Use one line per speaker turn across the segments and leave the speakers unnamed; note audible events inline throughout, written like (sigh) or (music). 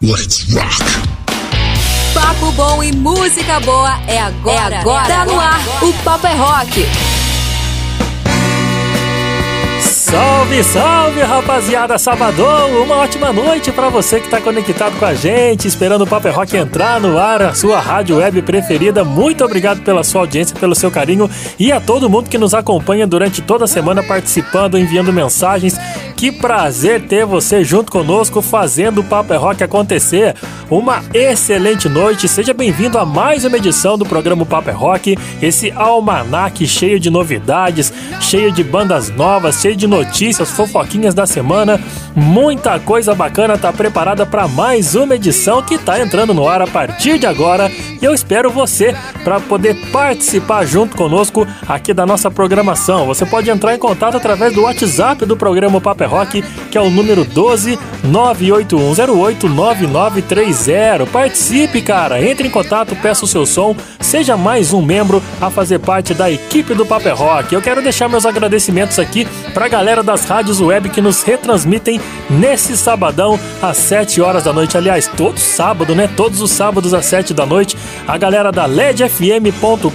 Let's rock!
Papo bom e música boa é agora. É agora. Tá no ar, o Papo é Rock.
Salve, salve, rapaziada Sabadão! Uma ótima noite para você que tá conectado com a gente, esperando o Paper Rock entrar no ar, a sua rádio web preferida. Muito obrigado pela sua audiência, pelo seu carinho e a todo mundo que nos acompanha durante toda a semana participando, enviando mensagens. Que prazer ter você junto conosco fazendo o Paper Rock acontecer. Uma excelente noite, seja bem-vindo a mais uma edição do programa Paper Rock, esse almanaque cheio de novidades, cheio de bandas novas, cheio de notícias, fofoquinhas da semana. Muita coisa bacana tá preparada para mais uma edição que tá entrando no ar a partir de agora. E eu espero você para poder participar junto conosco aqui da nossa programação. Você pode entrar em contato através do WhatsApp do programa Paper Rock, que é o número 12 98108 9930. Participe, cara. Entre em contato, peça o seu som, seja mais um membro a fazer parte da equipe do Paper Rock. Eu quero deixar meus agradecimentos aqui para a galera das rádios web que nos retransmitem nesse sabadão às 7 horas da noite. Aliás, todo sábado, né? Todos os sábados às 7 da noite. A galera da ledfm.com.br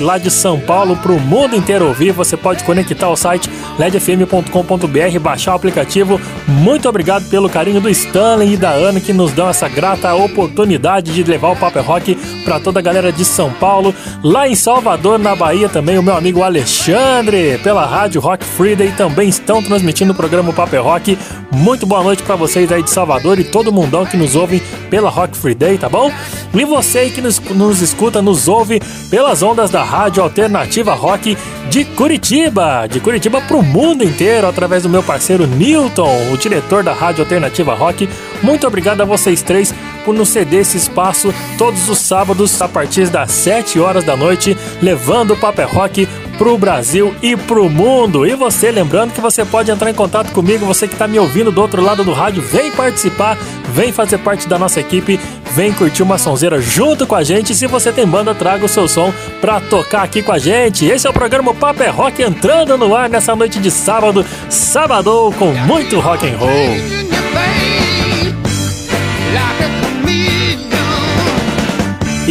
lá de São Paulo para o mundo inteiro ouvir. Você pode conectar ao site ledfm.com.br, baixar o aplicativo. Muito obrigado pelo carinho do Stanley e da Ana que nos dão essa grata oportunidade de levar o Paper Rock para toda a galera de São Paulo. Lá em Salvador, na Bahia, também o meu amigo Alexandre, pela rádio Rock Friday, também estão transmitindo o programa Paper Rock. Muito boa noite para vocês aí de Salvador e todo mundão que nos ouve pela Rock Friday, tá bom? E você que nos, nos escuta, nos ouve pelas ondas da Rádio Alternativa Rock de Curitiba, de Curitiba pro mundo inteiro, através do meu parceiro Newton, o diretor da Rádio Alternativa Rock. Muito obrigado a vocês três por nos ceder esse espaço todos os sábados a partir das 7 horas da noite, levando o Paper Rock pro Brasil e pro mundo. E você, lembrando que você pode entrar em contato comigo, você que está me ouvindo do outro lado do rádio, vem participar, vem fazer parte da nossa equipe, vem curtir uma sonzeira junto com a gente. Se você tem banda, traga o seu som pra tocar aqui com a gente. Esse é o programa Paper Rock entrando no ar nessa noite de sábado, sábado com muito rock and roll.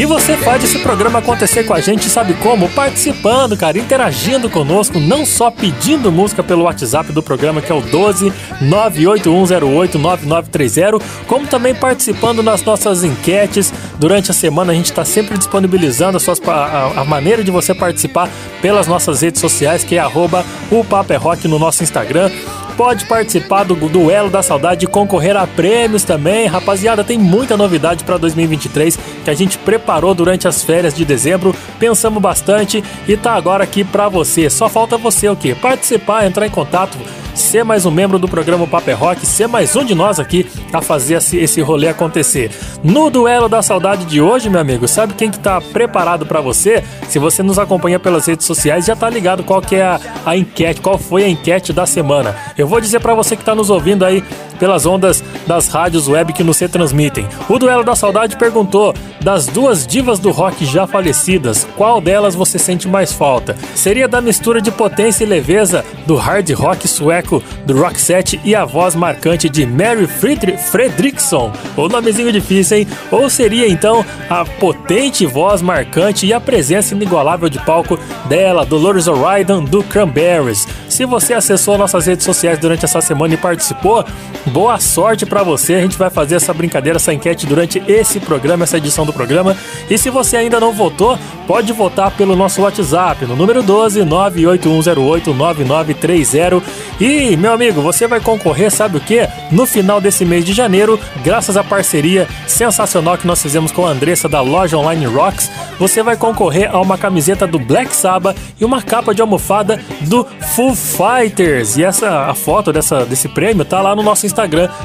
E você faz esse programa acontecer com a gente, sabe como? Participando, cara, interagindo conosco, não só pedindo música pelo WhatsApp do programa, que é o 12 98108 9930, como também participando nas nossas enquetes. Durante a semana a gente está sempre disponibilizando a, suas, a, a, maneira de você participar pelas nossas redes sociais, que é arroba o Paper Rock no nosso Instagram pode participar do Duelo da Saudade e concorrer a prêmios também. Rapaziada, tem muita novidade para 2023 que a gente preparou durante as férias de dezembro, pensamos bastante e tá agora aqui para você. Só falta você o quê? Participar, entrar em contato ser mais um membro do programa Paper Rock, ser mais um de nós aqui a fazer esse, esse rolê acontecer. No duelo da saudade de hoje, meu amigo, sabe quem que tá preparado para você? Se você nos acompanha pelas redes sociais, já tá ligado qual que é a, a enquete, qual foi a enquete da semana. Eu vou dizer para você que tá nos ouvindo aí pelas ondas das rádios web que nos retransmitem. O Duelo da Saudade perguntou: das duas divas do rock já falecidas, qual delas você sente mais falta? Seria da mistura de potência e leveza do hard rock sueco do Roxette e a voz marcante de Mary Friedrich Fredriksson? O nomezinho difícil, hein? Ou seria então a potente voz marcante e a presença inigualável de palco dela, Dolores O'Riordan do Cranberries? Se você acessou nossas redes sociais durante essa semana e participou, boa sorte para você. A gente vai fazer essa brincadeira, essa enquete durante esse programa, essa edição do programa. E se você ainda não votou, pode votar pelo nosso WhatsApp no número 12 98108 9930. E, meu amigo, você vai concorrer, sabe o que? No final desse mês de janeiro, graças à parceria sensacional que nós fizemos com a Andressa da loja online Rocks, você vai concorrer a uma camiseta do Black Sabbath e uma capa de almofada do Full Fighters. E essa a foto dessa, desse prêmio tá lá no nosso Instagram,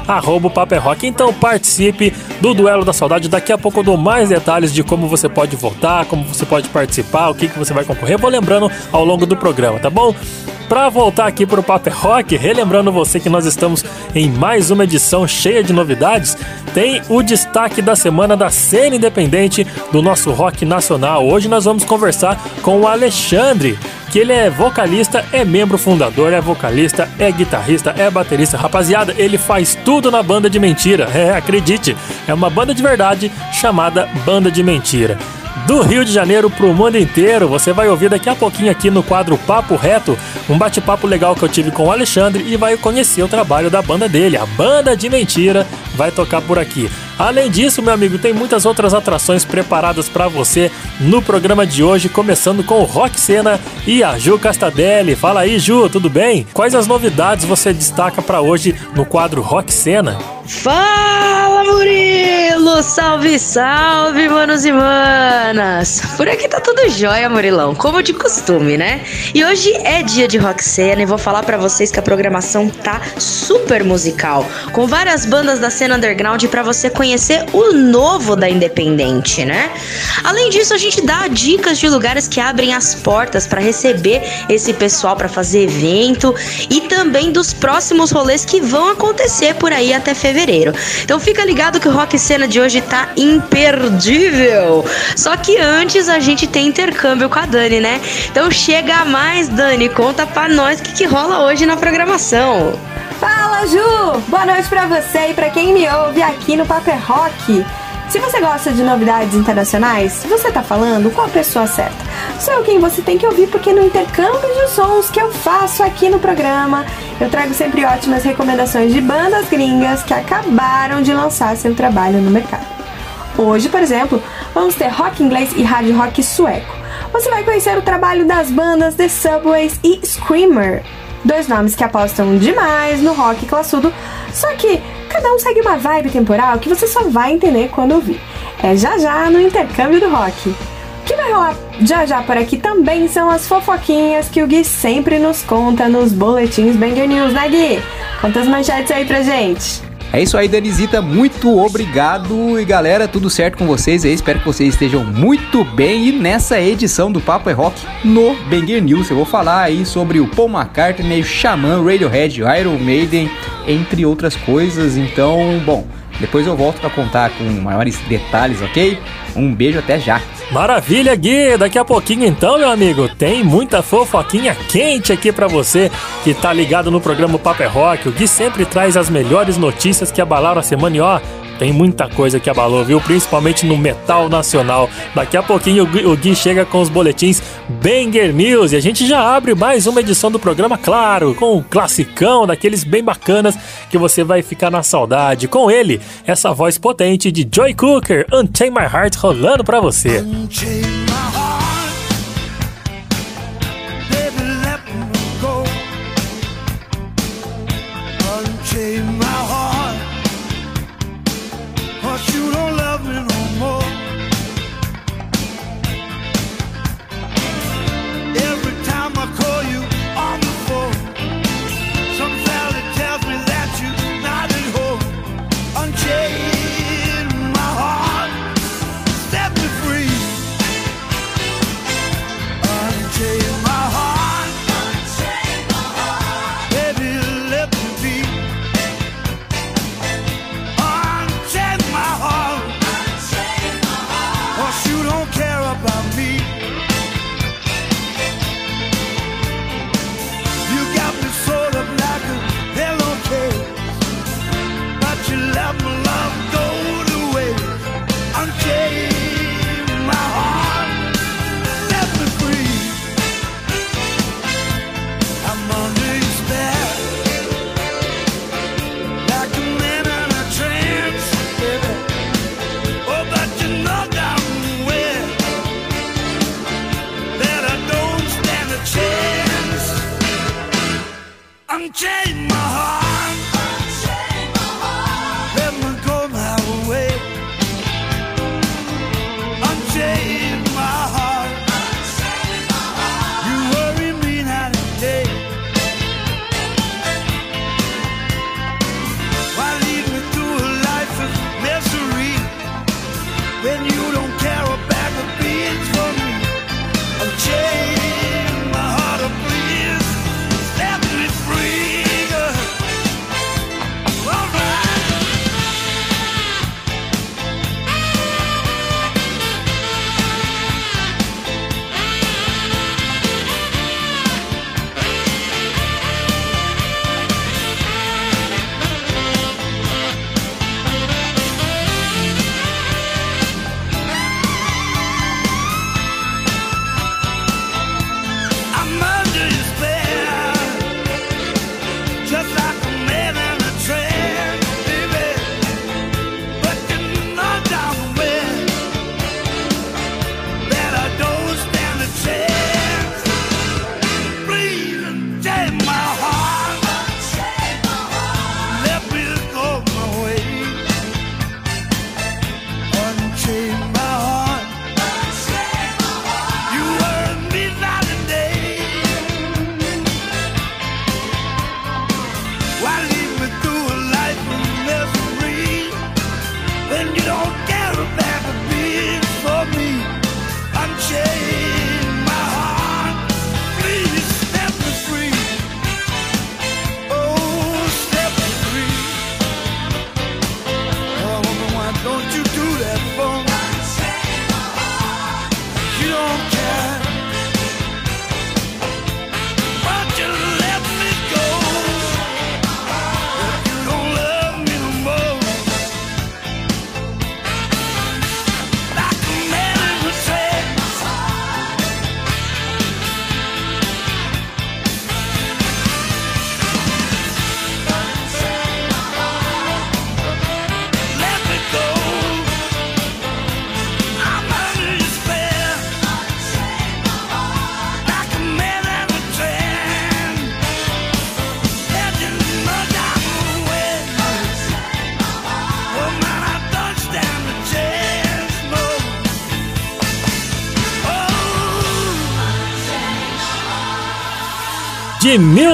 arroba Rock. Então participe do Duelo da Saudade. Daqui a pouco eu dou mais detalhes de como você pode votar, como você pode participar, o que, que você vai concorrer. Vou lembrando ao longo do programa, tá bom? para voltar aqui pro Paper Rock, relembrando você que nós estamos em mais uma edição cheia de novidades, tem o destaque da semana da cena independente do nosso rock nacional. Hoje nós vamos conversar com o Alexandre, que ele é vocalista, é membro fundador, é vocalista, é guitarrista, é baterista. Rapaziada, ele faz tudo na banda de mentira. (laughs) É, acredite, é uma banda de verdade chamada Banda de Mentira do Rio de Janeiro para o mundo inteiro. Você vai ouvir daqui a pouquinho aqui no quadro Papo Reto, um bate-papo legal que eu tive com o Alexandre e vai conhecer o trabalho da banda dele, a Banda de Mentira, vai tocar por aqui. Além disso, meu amigo, tem muitas outras atrações preparadas para você no programa de hoje, começando com o Rock Cena e a Ju Castadelli. Fala aí, Ju, tudo bem? Quais as novidades você destaca para hoje no quadro Rock Cena?
Fala Murilo! Salve, salve, manos e manas! Por aqui tá tudo jóia, Murilão, como de costume, né? E hoje é dia de rock cena e vou falar para vocês que a programação tá super musical, com várias bandas da cena underground para você conhecer o novo da Independente, né? Além disso, a gente dá dicas de lugares que abrem as portas para receber esse pessoal para fazer evento e também dos próximos rolês que vão acontecer por aí até fevereiro. Então fica ligado que o Rock Cena de hoje tá imperdível. Só que antes a gente tem intercâmbio com a Dani, né? Então chega mais, Dani, conta pra nós o que, que rola hoje na programação.
Fala, Ju! Boa noite pra você e pra quem me ouve aqui no Paper Rock. Se você gosta de novidades internacionais, você tá falando com a pessoa certa. Sou quem você tem que ouvir porque no intercâmbio de sons que eu faço aqui no programa, eu trago sempre ótimas recomendações de bandas gringas que acabaram de lançar seu trabalho no mercado. Hoje, por exemplo, vamos ter rock inglês e hard rock sueco. Você vai conhecer o trabalho das bandas The Subways e Screamer, dois nomes que apostam demais no rock classudo, só que cada um segue uma vibe temporal que você só vai entender quando ouvir. É já já no intercâmbio do rock. O que vai rolar já já por aqui também são as fofoquinhas que o Gui sempre nos conta nos boletins Banger News, né Gui? Conta as manchetes aí pra gente.
É isso aí, Danisita. Muito obrigado. E galera, tudo certo com vocês aí? Espero que vocês estejam muito bem. E nessa edição do Papo é Rock no Banger News, eu vou falar aí sobre o Paul McCartney, Xamã, Radiohead, Iron Maiden, entre outras coisas. Então, bom, depois eu volto para contar com maiores detalhes, ok? Um beijo até já.
Maravilha, Gui! Daqui a pouquinho então, meu amigo, tem muita fofoquinha quente aqui para você que tá ligado no programa Paper Rock. O Gui sempre traz as melhores notícias que abalaram a semana e ó, tem muita coisa que abalou, viu? Principalmente no metal nacional. Daqui a pouquinho o Gui, chega com os boletins Banger News e a gente já abre mais uma edição do programa, claro, com um classicão daqueles bem bacanas que você vai ficar na saudade. Com ele, essa voz potente de Joy Cooker, Unchain My Heart rolando pra você. Unchain my heart. change.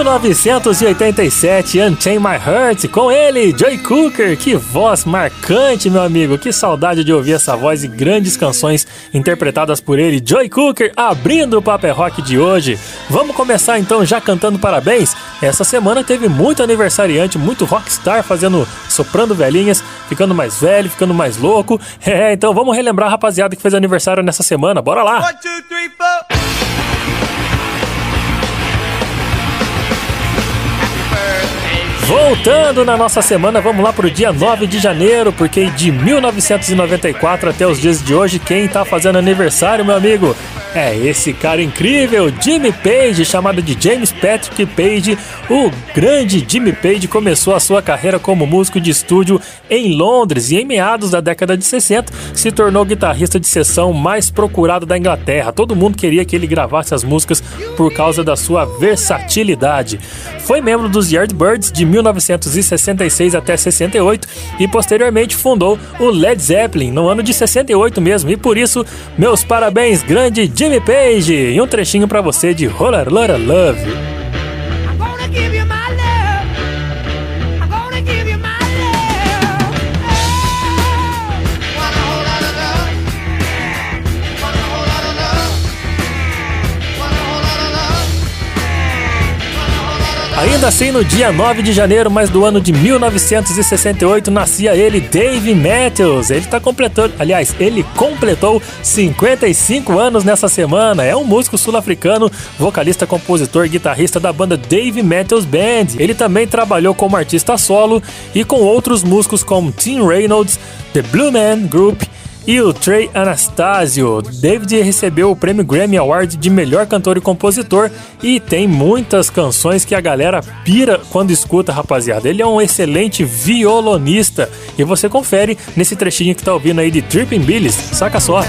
1987, Unchain My Heart, com ele, Joy Cooker. Que voz marcante, meu amigo. Que saudade de ouvir essa voz e grandes canções interpretadas por ele. Joy Cooker abrindo o Paper Rock de hoje. Vamos começar então já cantando parabéns. Essa semana teve muito aniversariante, muito rockstar fazendo, soprando velhinhas, ficando mais velho, ficando mais louco. (laughs) É, então vamos relembrar a rapaziada que fez aniversário nessa semana. Bora lá! One, two, three, Voltando na nossa semana, vamos lá pro dia 9 de janeiro, porque de 1994 até os dias de hoje, quem tá fazendo aniversário, meu amigo, é esse cara incrível, Jimmy Page, chamado de James Patrick Page. O grande Jimmy Page começou a sua carreira como músico de estúdio em Londres e em meados da década de 60 se tornou o guitarrista de sessão mais procurado da Inglaterra. Todo mundo queria que ele gravasse as músicas por causa da sua versatilidade. Foi membro dos Yardbirds de 1966 até 68 e posteriormente fundou o Led Zeppelin no ano de 68 mesmo. E por isso, meus parabéns, grande Jimmy Page! E um trechinho para você de Roller Love. Ainda assim, no dia 9 de janeiro, mas do ano de 1968, nascia ele, Dave Matthews. Ele está completando, aliás, ele completou 55 anos nessa semana. É um músico sul-africano, vocalista, compositor, guitarrista da banda Dave Matthews Band. Ele também trabalhou como artista solo e com outros músicos como Tim Reynolds, The Blue Man Group e o Trey Anastasio. David recebeu o prêmio Grammy Award de melhor cantor e compositor e tem muitas canções que a galera pira quando escuta, rapaziada. Ele é um excelente violonista e você confere nesse trechinho que tá ouvindo aí de Tripping Billies. Saca só.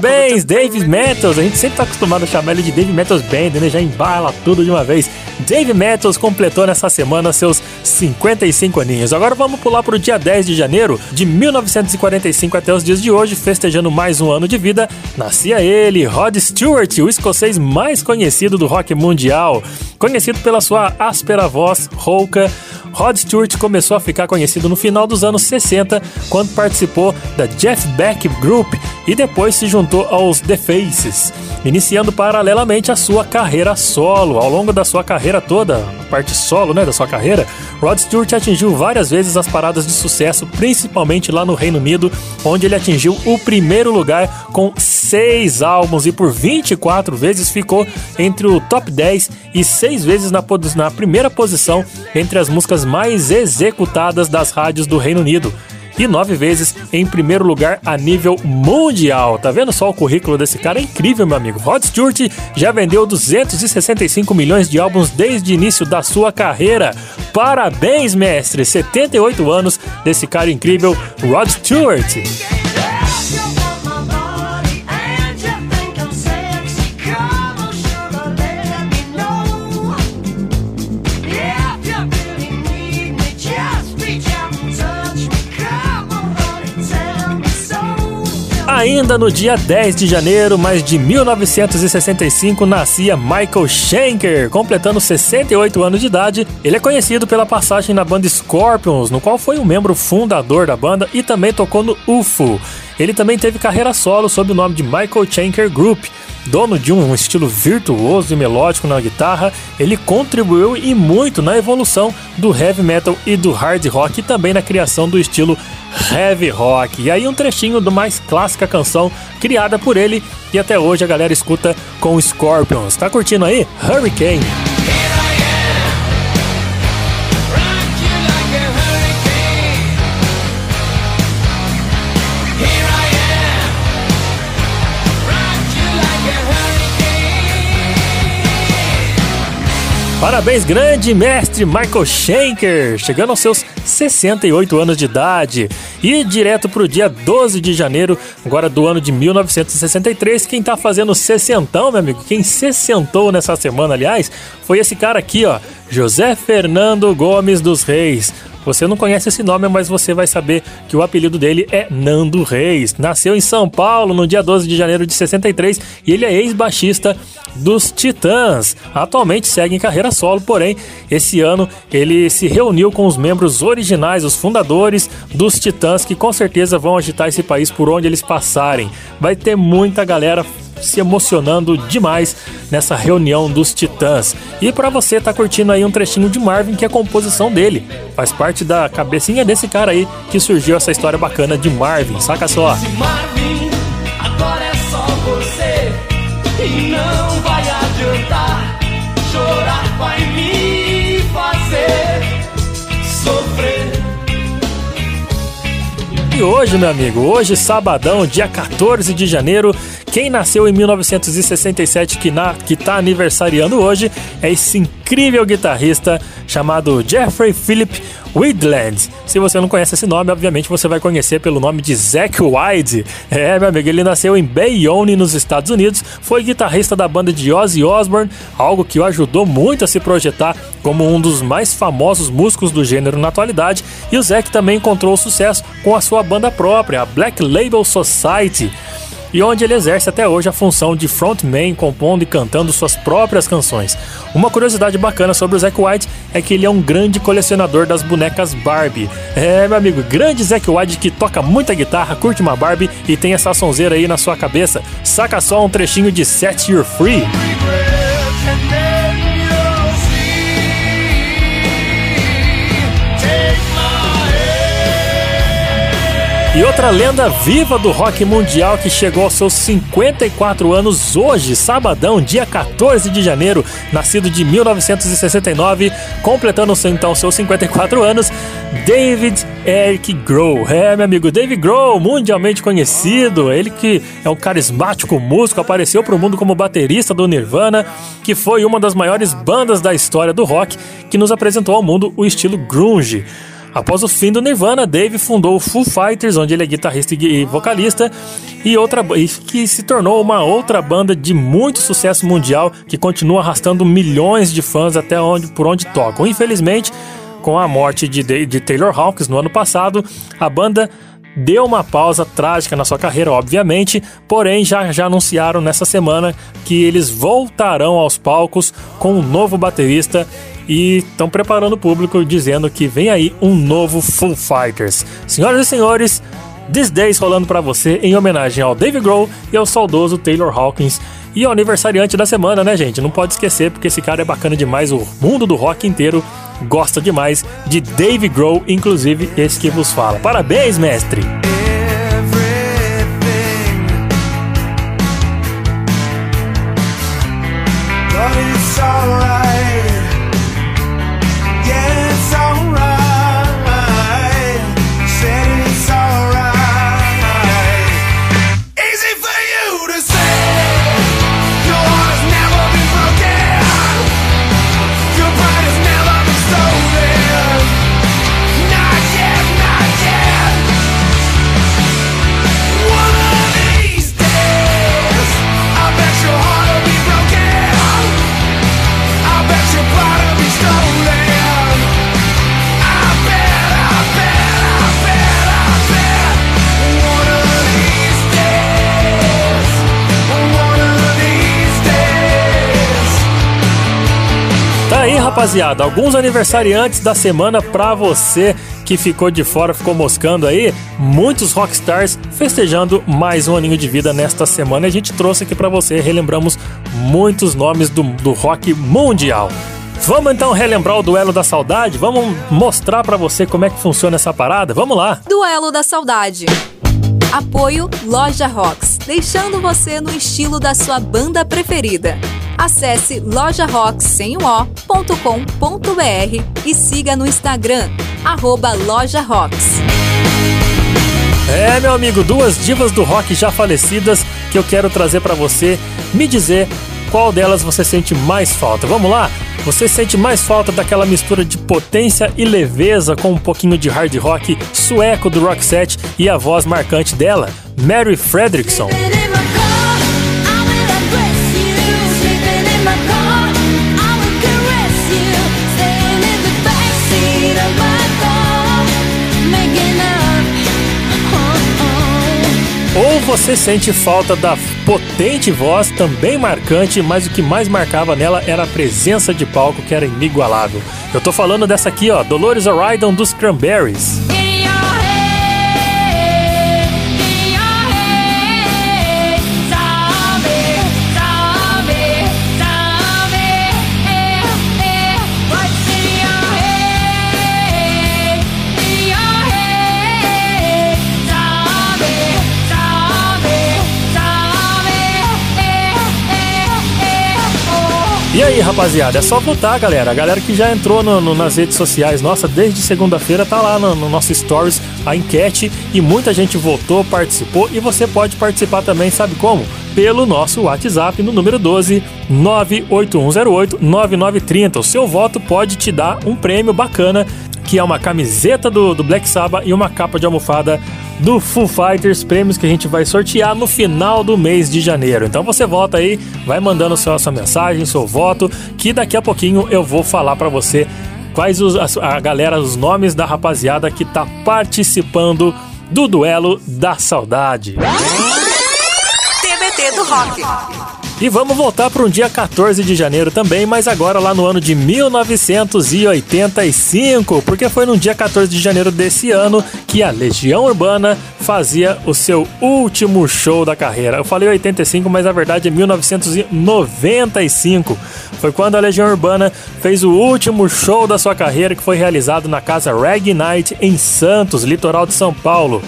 Parabéns, Dave Metals. A gente sempre tá acostumado a chamar ele de Dave Metals Band, né? Já embala tudo de uma vez. Dave Metals completou nessa semana seus 55 aninhos. Agora vamos pular pro dia 10 de janeiro de 1945 até os dias de hoje, festejando mais um ano de vida. Nascia ele, Rod Stewart, o escocês mais conhecido do rock mundial. Conhecido pela sua áspera voz rouca, Rod Stewart começou a ficar conhecido no final dos anos 60, quando participou da Jeff Beck Group e depois se juntou aos The Faces, iniciando paralelamente a sua carreira solo. Ao longo da sua carreira toda, parte solo né, da sua carreira, Rod Stewart atingiu várias vezes as paradas de sucesso, principalmente lá no Reino Unido, onde ele atingiu o primeiro lugar com seis álbuns e por 24 vezes ficou entre o top 10 e seis vezes na, na primeira posição entre as músicas mais executadas das rádios do Reino Unido e nove vezes em primeiro lugar a nível mundial. Tá vendo só o currículo desse cara? É incrível, meu amigo. Rod Stewart já vendeu 265 milhões de álbuns desde o início da sua carreira. Parabéns, mestre! 78 anos desse cara incrível, Rod Stewart. Ainda no dia 10 de janeiro, mas de 1965, nascia Michael Schenker, completando 68 anos de idade. Ele é conhecido pela passagem na banda Scorpions, no qual foi um membro fundador da banda e também tocou no UFO. Ele também teve carreira solo sob o nome de Michael Schenker Group. Dono de um estilo virtuoso e melódico na guitarra, ele contribuiu e muito na evolução do heavy metal e do hard rock e também na criação do estilo heavy rock. E aí um trechinho do mais clássica canção criada por ele e até hoje a galera escuta com Scorpions. Tá curtindo aí? Hurricane. Parabéns, grande mestre Michael Schenker, chegando aos seus 68 anos de idade. E direto pro dia 12 de janeiro, agora do ano de 1963, quem tá fazendo sessentão, meu amigo, quem sessentou nessa semana, aliás, foi esse cara aqui, ó, José Fernando Gomes dos Reis. Você não conhece esse nome, mas você vai saber que o apelido dele é Nando Reis. Nasceu em São Paulo no dia 12 de janeiro de 63 e ele é ex-baixista dos Titãs. Atualmente segue em carreira solo, porém, esse ano ele se reuniu com os membros originais, os fundadores dos Titãs, que com certeza vão agitar esse país por onde eles passarem. Vai ter muita galera se emocionando demais nessa reunião dos Titãs. E para você tá curtindo aí um trechinho de Marvin que é a composição dele. Faz parte da cabecinha desse cara aí que surgiu essa história bacana de Marvin. Saca só. Marvin, agora é só você e não vai adiantar chorar vai me fazer sofrer. E hoje, meu amigo, hoje sabadão, dia 14 de janeiro, quem nasceu em 1967 que, na, que tá aniversariando hoje é esse incrível guitarrista chamado Jeffrey Philip Widland. Se você não conhece esse nome, obviamente você vai conhecer pelo nome de Zack Wide. É, meu amigo, ele nasceu em Bayonne, nos Estados Unidos, foi guitarrista da banda de Ozzy Osbourne, algo que o ajudou muito a se projetar como um dos mais famosos músicos do gênero na atualidade, e o Zack também encontrou sucesso com a sua banda própria, a Black Label Society e onde ele exerce até hoje a função de frontman, compondo e cantando suas próprias canções. Uma curiosidade bacana sobre o Zack White é que ele é um grande colecionador das bonecas Barbie. É, meu amigo, grande Zack White que toca muita guitarra, curte uma Barbie e tem essa sonzeira aí na sua cabeça. Saca só um trechinho de Set You Free. E outra lenda viva do rock mundial que chegou aos seus 54 anos hoje, sabadão, dia 14 de janeiro, nascido de 1969, completando então seus 54 anos, David Eric Grohl. É, meu amigo, David Grohl, mundialmente conhecido, ele que é um carismático músico, apareceu para o mundo como baterista do Nirvana, que foi uma das maiores bandas da história do rock, que nos apresentou ao mundo o estilo grunge. Após o fim do Nirvana, Dave fundou o Foo Fighters, onde ele é guitarrista e vocalista, e outra que se tornou uma outra banda de muito sucesso mundial que continua arrastando milhões de fãs até onde por onde tocam. Infelizmente, com a morte de, de Taylor Hawkins no ano passado, a banda deu uma pausa trágica na sua carreira, obviamente, porém já, já anunciaram nessa semana que eles voltarão aos palcos com um novo baterista e estão preparando o público dizendo que vem aí um novo Full Fighters. Senhoras e senhores, This Days rolando para você em homenagem ao Dave Grohl e ao saudoso Taylor Hawkins. E ao aniversariante da semana, né, gente? Não pode esquecer, porque esse cara é bacana demais. O mundo do rock inteiro gosta demais de Dave Grohl, inclusive esse que vos fala. Parabéns, mestre! Rapaziada, alguns aniversariantes da semana pra você que ficou de fora, ficou moscando aí. Muitos rockstars festejando mais um aninho de vida nesta semana. E a gente trouxe aqui para você, relembramos muitos nomes do, do rock mundial. Vamos então relembrar o duelo da saudade? Vamos mostrar para você como é que funciona essa parada? Vamos lá!
Duelo da saudade. Apoio Loja Rocks, deixando você no estilo da sua banda preferida. Acesse lojarocks.com.br e siga no Instagram, arroba lojarocks.
É, meu amigo, duas divas do rock já falecidas que eu quero trazer para você me dizer qual delas você sente mais falta. Vamos lá? Você sente mais falta daquela mistura de potência e leveza com um pouquinho de hard rock sueco do Roxette e a voz marcante dela, Mary Fredrickson. Você sente falta da potente voz, também marcante, mas o que mais marcava nela era a presença de palco que era inigualável. Eu tô falando dessa aqui, ó, Dolores O'Riordan dos Cranberries. E aí, rapaziada, é só votar, galera. A galera que já entrou no, no, nas redes sociais, nossa, desde segunda-feira tá lá no, no, nosso Stories a enquete e muita gente votou, participou e você pode participar também, sabe como? Pelo nosso WhatsApp no número 12 98108 9930. O seu voto pode te dar um prêmio bacana, que é uma camiseta do, do Black Sabbath e uma capa de almofada do Foo Fighters, prêmios que a gente vai sortear no final do mês de janeiro. Então você vota aí, vai mandando sua, sua mensagem, seu voto, que daqui a pouquinho eu vou falar para você quais os, a, a galera, os nomes da rapaziada que tá participando do duelo da saudade.
TBT do Rock.
E vamos voltar para um dia 14 de janeiro também, mas agora lá no ano de 1985, porque foi no dia 14 de janeiro desse ano que a Legião Urbana fazia o seu último show da carreira. Eu falei 85, mas na verdade é 1995. Foi quando a Legião Urbana fez o último show da sua carreira, que foi realizado na casa Reg Night em Santos, litoral de São Paulo.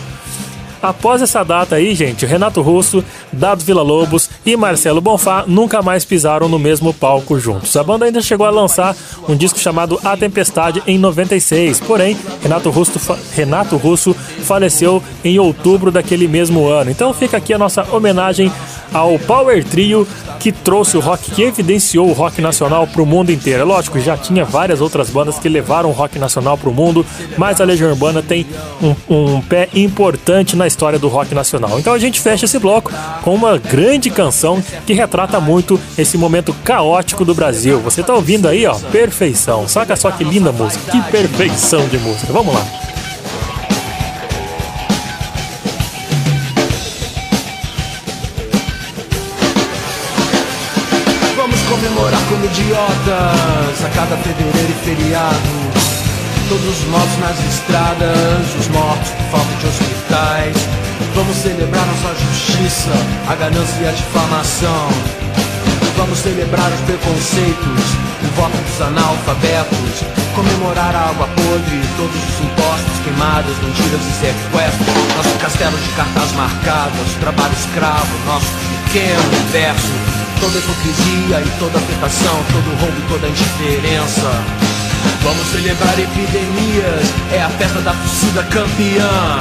Após essa data aí, gente, Renato Russo, Dado Villa-Lobos e Marcelo Bonfá nunca mais pisaram no mesmo palco juntos. A banda ainda chegou a lançar um disco chamado A Tempestade em 96, porém, Renato Russo, Renato Russo faleceu em outubro daquele mesmo ano. Então fica aqui a nossa homenagem ao Power Trio que trouxe o rock, que evidenciou o rock nacional para o mundo inteiro. É lógico, já tinha várias outras bandas que levaram o rock nacional para o mundo, mas a Legião Urbana tem um, um, pé importante na história do rock nacional. Então a gente fecha esse bloco com uma grande canção que retrata muito esse momento caótico do Brasil. Você tá ouvindo aí, ó, perfeição. Saca só que linda música, que perfeição de música. Vamos lá.
comemorar como idiotas a cada fevereiro e feriado. Todos os mortos nas estradas, os mortos hospitais. Vamos celebrar nossa justiça, a ganância e a difamação. Vamos celebrar os preconceitos, o voto dos analfabetos. Comemorar a água podre, todos os impostos, queimadas, mentiras e sequestros. Nosso castelo de cartas marcadas, trabalho escravo, nosso pequeno universo Toda hipocrisia e toda afetação, todo roubo e toda indiferença. Vamos celebrar epidemias, é a festa da torcida campeã.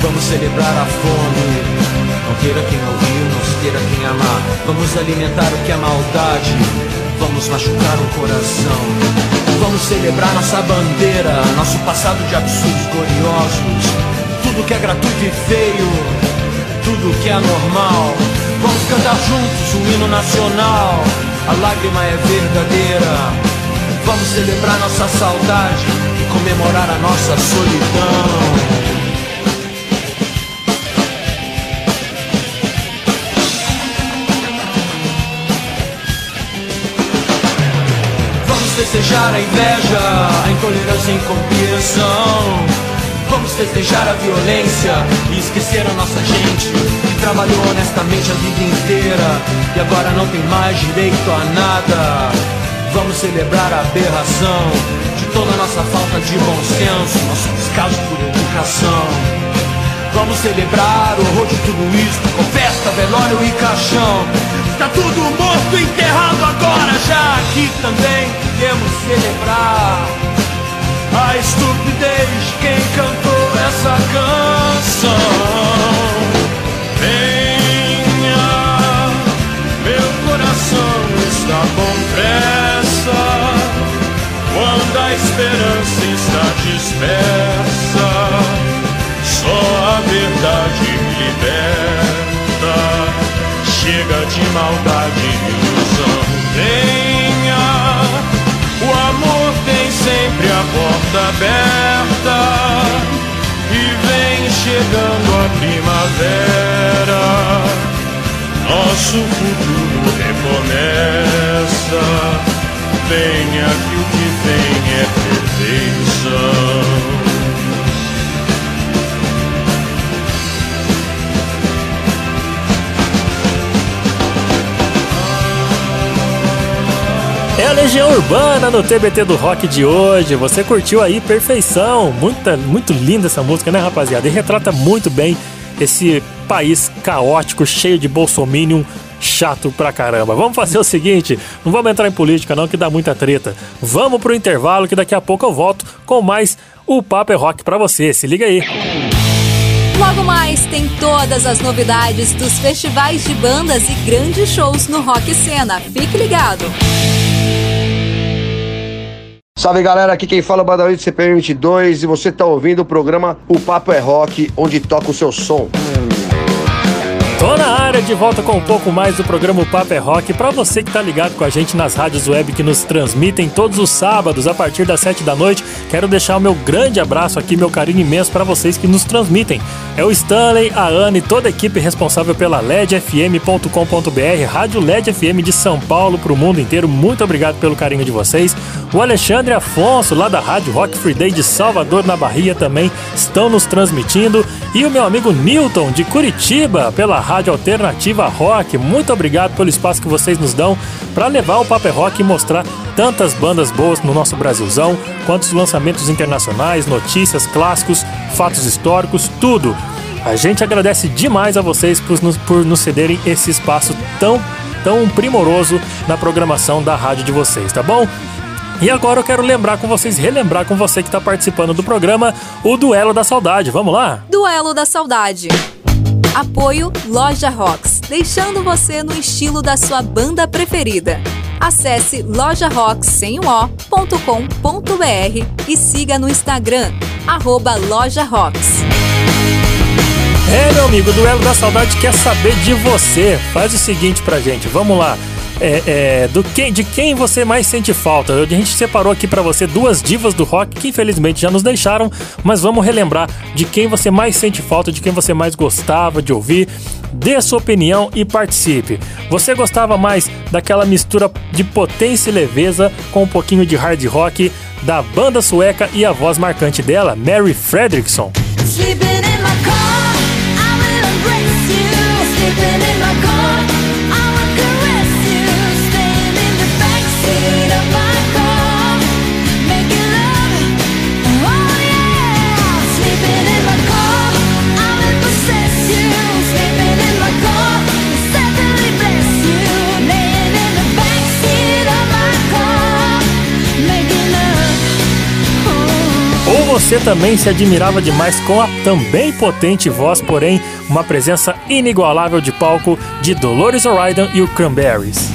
Vamos celebrar a fome, não queira quem ouvir, não queira quem amar. Vamos alimentar o que é maldade, vamos machucar o coração. Vamos celebrar nossa bandeira, nosso passado de absurdos gloriosos. Tudo que é gratuito e feio, tudo que é normal. Vamos cantar juntos o hino nacional. A lágrima é verdadeira. Vamos celebrar nossa saudade e comemorar a nossa solidão. Vamos festejar a inveja, a intolerância e incompreensão. Vamos festejar a violência e esquecer a nossa gente que trabalhou honestamente a vida inteira e agora não tem mais direito a nada. Vamos celebrar a aberração de toda nossa falta de bom senso, nosso descaso por educação. Vamos celebrar o horror de tudo isso com festa, velório e caixão. Está tudo morto, enterrado agora, já aqui também podemos celebrar a estupidez de quem cantou essa canção. Venha, meu coração está com pressa.
Dispersa. Só a verdade me liberta. Chega de maldade e ilusão. Venha, o amor tem sempre a porta aberta. E vem chegando a primavera. Nosso futuro recomeça. Venha que o que
Legião Urbana no TBT do Rock de hoje. Você curtiu aí perfeição. Muita, muito linda essa música, né, rapaziada? E retrata muito bem esse país caótico, cheio de bolsominion, chato pra caramba. Vamos fazer o seguinte, não vamos entrar em política não, que dá muita treta. Vamos pro intervalo que daqui a pouco eu volto com mais o Papo é Rock pra você. Se liga aí.
Logo mais tem todas as novidades dos festivais de bandas e grandes shows no Rock Cena. Fique ligado.
Salve galera, aqui quem fala é o Badawi do CPM 22 e você tá ouvindo o programa O Papo é Rock, onde toca o seu som.
Tô na área de volta com um pouco mais do programa O Papo é Rock. Pra você que tá ligado com a gente nas rádios web que nos transmitem todos os sábados a partir das 7 da noite, quero deixar o meu grande abraço aqui, meu carinho imenso para vocês que nos transmitem. É o Stanley, a Ana e toda a equipe responsável pela ledfm.com.br, Rádio LED FM de São Paulo pro mundo inteiro. Muito obrigado pelo carinho de vocês. O Alexandre Afonso, lá da Rádio Rock Free Day de Salvador, na Bahia, também estão nos transmitindo. E o meu amigo Newton, de Curitiba, pela Rádio Alternativa Rock. Muito obrigado pelo espaço que vocês nos dão para levar o Paper Rock e mostrar tantas bandas boas no nosso Brasilzão, quanto os lançamentos internacionais, notícias, clássicos, fatos históricos, tudo. A gente agradece demais a vocês por nos, por nos cederem esse espaço tão, tão primoroso na programação da rádio de vocês, tá bom? E agora eu quero lembrar com vocês, relembrar com você que está participando do programa, o Duelo da Saudade. Vamos lá?
Duelo da Saudade. Apoio Loja Rocks, deixando você no estilo da sua banda preferida. Acesse lojarocks.com.br e siga no Instagram, arroba Loja Rocks.
É, meu amigo, o Duelo da Saudade quer saber de você. Faz o seguinte pra gente, vamos lá. É, é, do quem, de quem você mais sente falta. A gente separou aqui para você duas divas do rock que infelizmente já nos deixaram, mas vamos relembrar de quem você mais sente falta, de quem você mais gostava de ouvir. Dê sua opinião e participe. Você gostava mais daquela mistura de potência e leveza com um pouquinho de hard rock da banda sueca e a voz marcante dela, Mary Fredriksson? Ou você também se admirava demais com a também potente voz, porém uma presença inigualável de palco de Dolores O'Riordan e o Cranberries.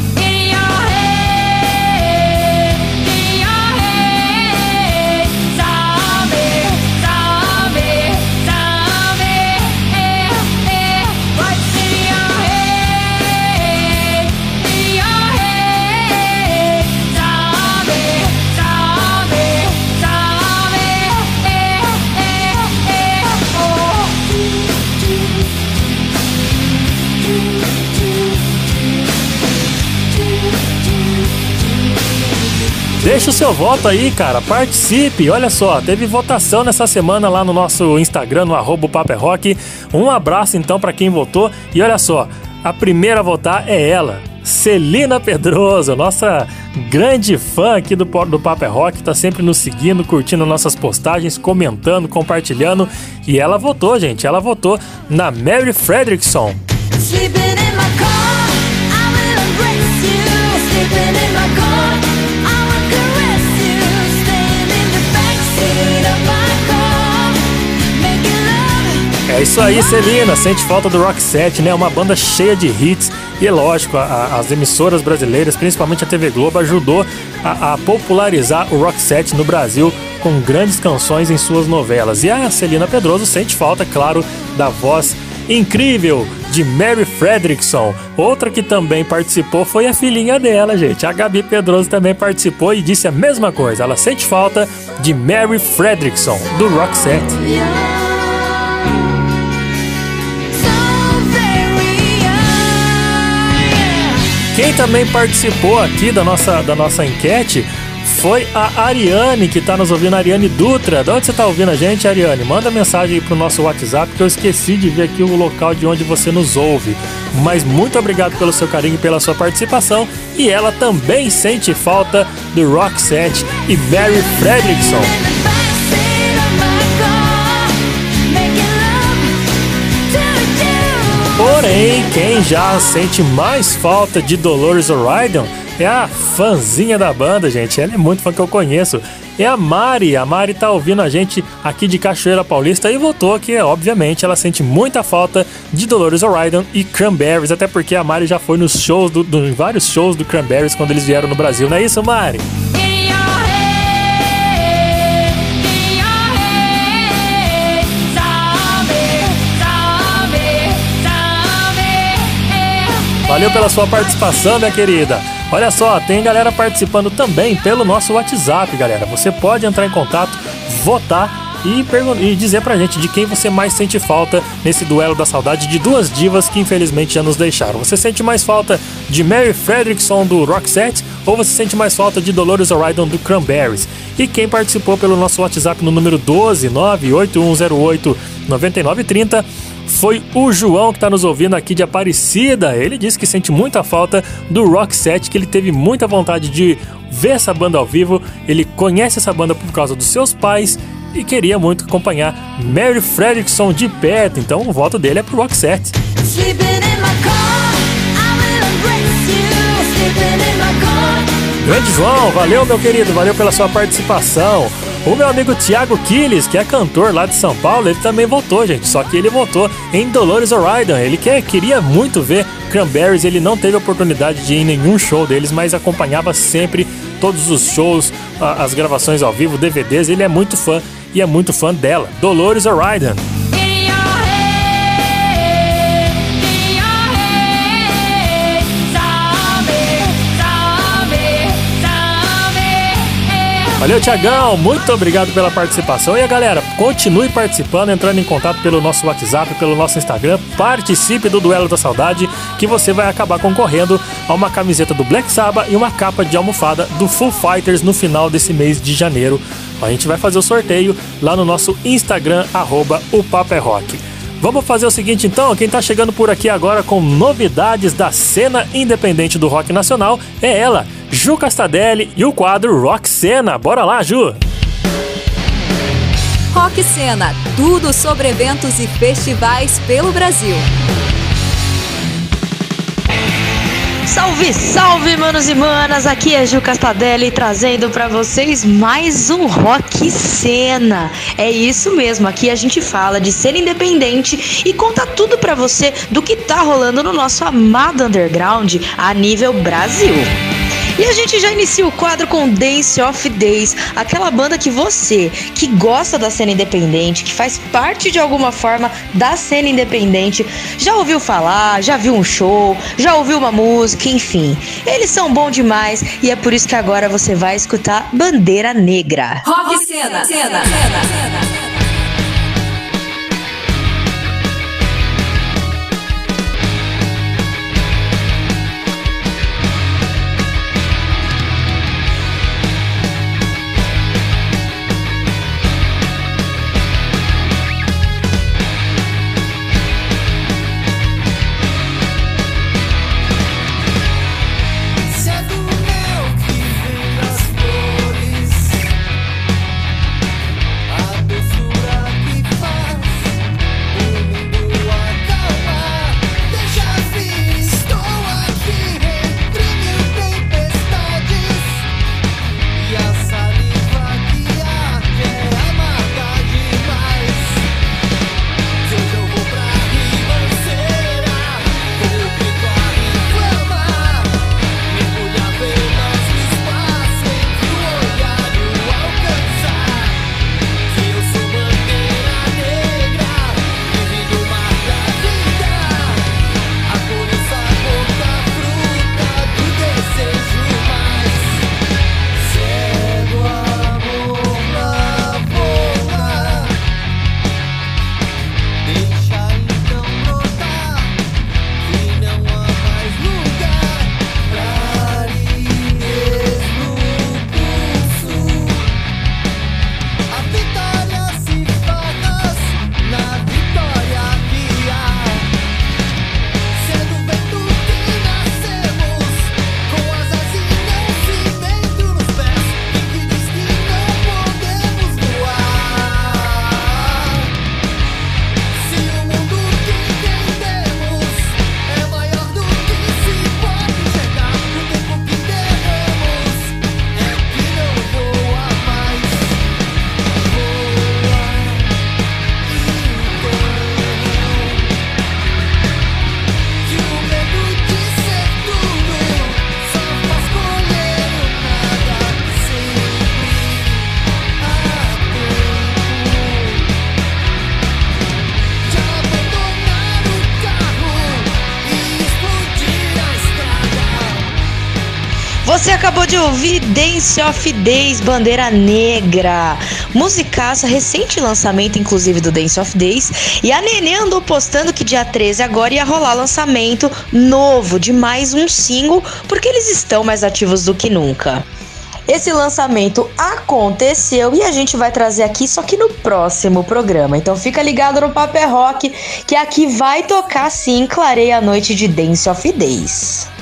Deixa o seu voto aí, cara. Participe. Olha só, teve votação nessa semana lá no nosso Instagram, no arroba Paper Rock. Um abraço então para quem votou. E olha só, a primeira a votar é ela, Celina Pedroso, nossa grande fã aqui do, do Paper Rock, tá sempre nos seguindo, curtindo nossas postagens, comentando, compartilhando. E ela votou, gente. Ela votou na Mary Fredrickson. É isso aí, Celina. Sente falta do Rock Set, né? Uma banda cheia de hits. E é lógico, a, a, as emissoras brasileiras, principalmente a TV Globo, ajudou a, a popularizar o Rock Set no Brasil com grandes canções em suas novelas. E a Celina Pedroso sente falta, claro, da voz incrível de Mary Fredrickson. Outra que também participou foi a filhinha dela, gente. A Gabi Pedroso também participou e disse a mesma coisa. Ela sente falta de Mary Fredrickson, do Roxette. Quem também participou aqui da nossa, da nossa enquete foi a Ariane, que tá nos ouvindo, Ariane Dutra. De onde você tá ouvindo a gente, Ariane? Manda mensagem aí pro nosso WhatsApp, que eu esqueci de ver aqui o local de onde você nos ouve. Mas muito obrigado pelo seu carinho e pela sua participação. E ela também sente falta do Roxette e Mary Fredrickson. Porém, quem já sente mais falta de Dolores O'Riordan é a fãzinha da banda, gente. Ela é muito fã que eu conheço. É a Mari. A Mari tá ouvindo a gente aqui de Cachoeira Paulista e votou que, obviamente, ela sente muita falta de Dolores O'Riordan e Cranberries, até porque a Mari já foi nos shows, do, do, em vários shows do Cranberries quando eles vieram no Brasil, não é isso, Mari? Valeu pela sua participação, minha querida. Olha só, tem galera participando também pelo nosso WhatsApp, galera. Você pode entrar em contato, votar e, e dizer pra gente de quem você mais sente falta nesse duelo da saudade de duas divas que infelizmente já nos deixaram. Você sente mais falta de Mary Fredrickson do Roxette ou você sente mais falta de Dolores O'Riordan do Cranberries? E quem participou pelo nosso WhatsApp no número 12 98108 9930 foi o João que está nos ouvindo aqui de Aparecida. Ele disse que sente muita falta do Rock Set, que ele teve muita vontade de ver essa banda ao vivo. Ele conhece essa banda por causa dos seus pais e queria muito acompanhar Mary Fredrickson de perto. Então o voto dele é pro Rock Set. Grande João, valeu meu querido, valeu pela sua participação. O meu amigo Thiago Quiles, que é cantor lá de São Paulo, ele também votou, gente. Só que ele votou em Dolores O'Riordan. Ele quer, queria muito ver Cranberries. Ele não teve oportunidade de ir em nenhum show deles, mas acompanhava sempre todos os shows, as gravações ao vivo, DVDs. Ele é muito fã e é muito fã dela, Dolores O'Riordan. Valeu, Tiagão. Muito obrigado pela participação. E a galera, continue participando, entrando em contato pelo nosso WhatsApp, pelo nosso Instagram. Participe do Duelo da Saudade, que você vai acabar concorrendo a uma camiseta do Black Sabbath e uma capa de almofada do Full Fighters no final desse mês de janeiro. A gente vai fazer o sorteio lá no nosso Instagram, arroba o Papo é Rock. Vamos fazer o seguinte então, quem tá chegando por aqui agora com novidades da cena independente do rock nacional é ela, Ju Castadelli e o quadro Rock Cena. Bora lá, Ju!
Rock Cena, tudo sobre eventos e festivais pelo Brasil.
Salve, salve, manos e manas! Aqui é Gil Castadelli trazendo para vocês mais um Rock Cena. É isso mesmo, aqui a gente fala de cena independente e conta tudo para você do que tá rolando no nosso amado underground a nível Brasil. E a gente já inicia o quadro com Dance of Days, aquela banda que você, que gosta da cena independente, que faz parte de alguma forma da cena independente, já ouviu falar, já viu um show, já ouviu uma música, enfim. Eles são bons demais e é por isso que agora você vai escutar Bandeira Negra.
Rock cena, cena, cena, cena.
I've
acabou de ouvir Dance of Days, Bandeira Negra. Musicaça, recente lançamento, inclusive, do Dance of Days. E a Nenê andou postando que dia 13 agora ia rolar lançamento novo de mais um single, porque eles estão mais ativos do que nunca. Esse lançamento aconteceu e a gente vai trazer aqui só que no próximo programa. Então fica ligado no Paper Rock que aqui vai tocar sim Clareia a Noite de Dance of Days.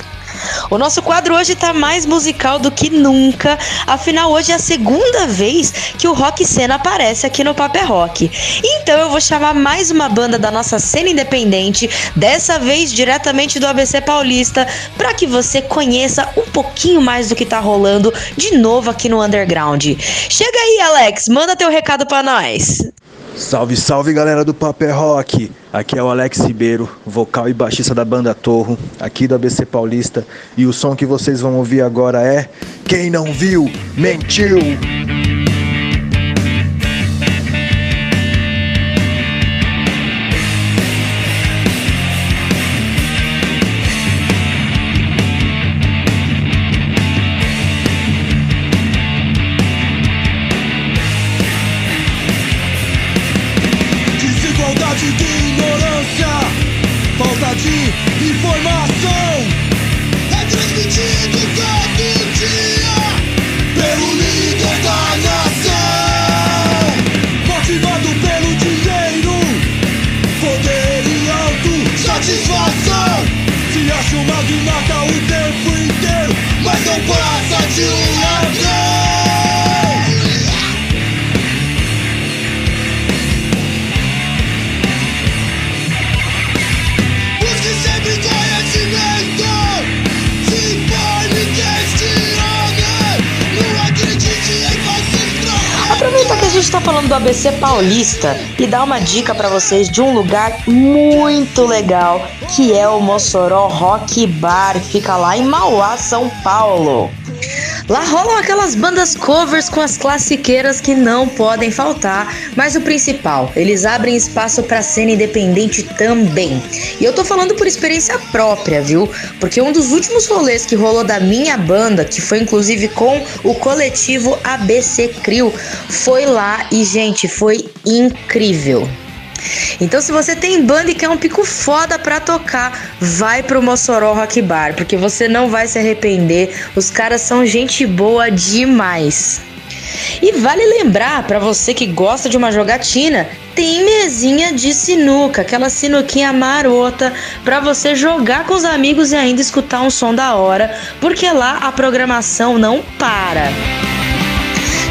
O nosso quadro hoje tá mais musical do que nunca, afinal hoje é a segunda vez que o Rock Cena aparece aqui no Paper Rock. Então eu vou chamar mais uma banda da nossa cena independente, dessa vez diretamente do ABC Paulista, para que você conheça um pouquinho mais do que tá rolando de novo aqui no Underground. Chega aí, Alex, manda teu recado para nós.
Salve, salve galera do Paper Rock! Aqui é o Alex Ribeiro, vocal e baixista da banda Torro, aqui do ABC Paulista, e o som que vocês vão ouvir agora é Quem não viu, mentiu!
ABC Paulista e dá uma dica pra vocês de um lugar muito legal, que é o Mossoró Rock Bar, fica lá em Mauá, São Paulo. Lá rolam aquelas bandas covers com as classiqueiras que não podem faltar, mas o principal, eles abrem espaço pra cena independente também. E eu tô falando por experiência própria, viu? Porque um dos últimos rolês que rolou da minha banda, que foi inclusive com o coletivo ABC Crio, foi lá e, gente, foi incrível. Então, se você tem banda e quer um pico foda pra tocar, vai pro Mossoró Rock Bar, porque você não vai se arrepender. Os caras são gente boa demais. E vale lembrar pra você que gosta de uma jogatina, tem mesinha de sinuca, aquela sinuquinha marota pra você jogar com os amigos e ainda escutar um som da hora, porque lá a programação não para.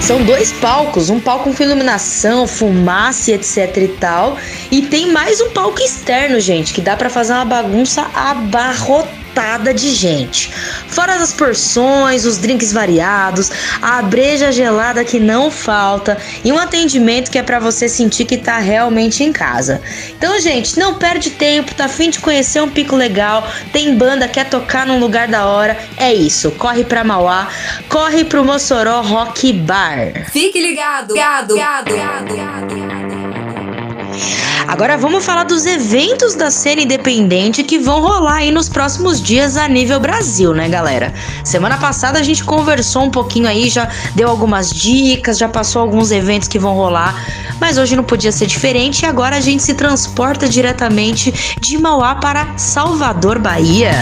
São dois palcos, um palco com iluminação, fumaça, etc e tal, e tem mais um palco externo, gente, que dá pra fazer uma bagunça abarrotada de gente. Fora das porções, os drinks variados, a breja gelada que não falta e um atendimento que é pra você sentir que tá realmente em casa. Então, gente, não perde tempo, tá afim de conhecer um pico legal, tem banda, quer tocar num lugar da hora, é isso. Corre pra Mauá, corre pro Mossoró Rock Bar.
Fique ligado, ligado, ligado, ligado.
Agora vamos falar dos eventos da cena independente que vão rolar aí nos próximos dias a nível Brasil, né, galera? Semana passada a gente conversou um pouquinho aí, já deu algumas dicas, já passou alguns eventos que vão rolar, mas hoje não podia ser diferente e agora a gente se transporta diretamente de Mauá para Salvador, Bahia.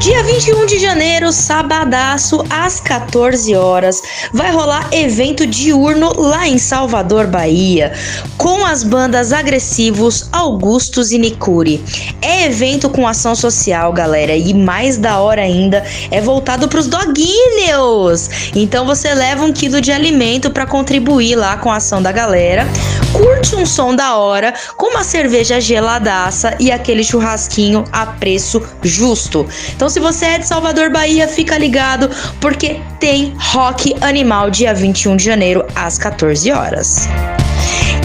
Dia 21 de janeiro, sabadaço, às 14 horas, vai rolar evento diurno lá em Salvador, Bahia, com as bandas Agressivos, Augustos e Nicuri. É evento com ação social, galera, e mais da hora ainda, é voltado pros doguinhos. Então você leva um quilo de alimento para contribuir lá com a ação da galera. Curte um som da hora, com uma cerveja geladaça e aquele churrasquinho a preço justo. Então, se você é de Salvador, Bahia, fica ligado, porque tem Rock Animal dia 21 de janeiro às 14 horas.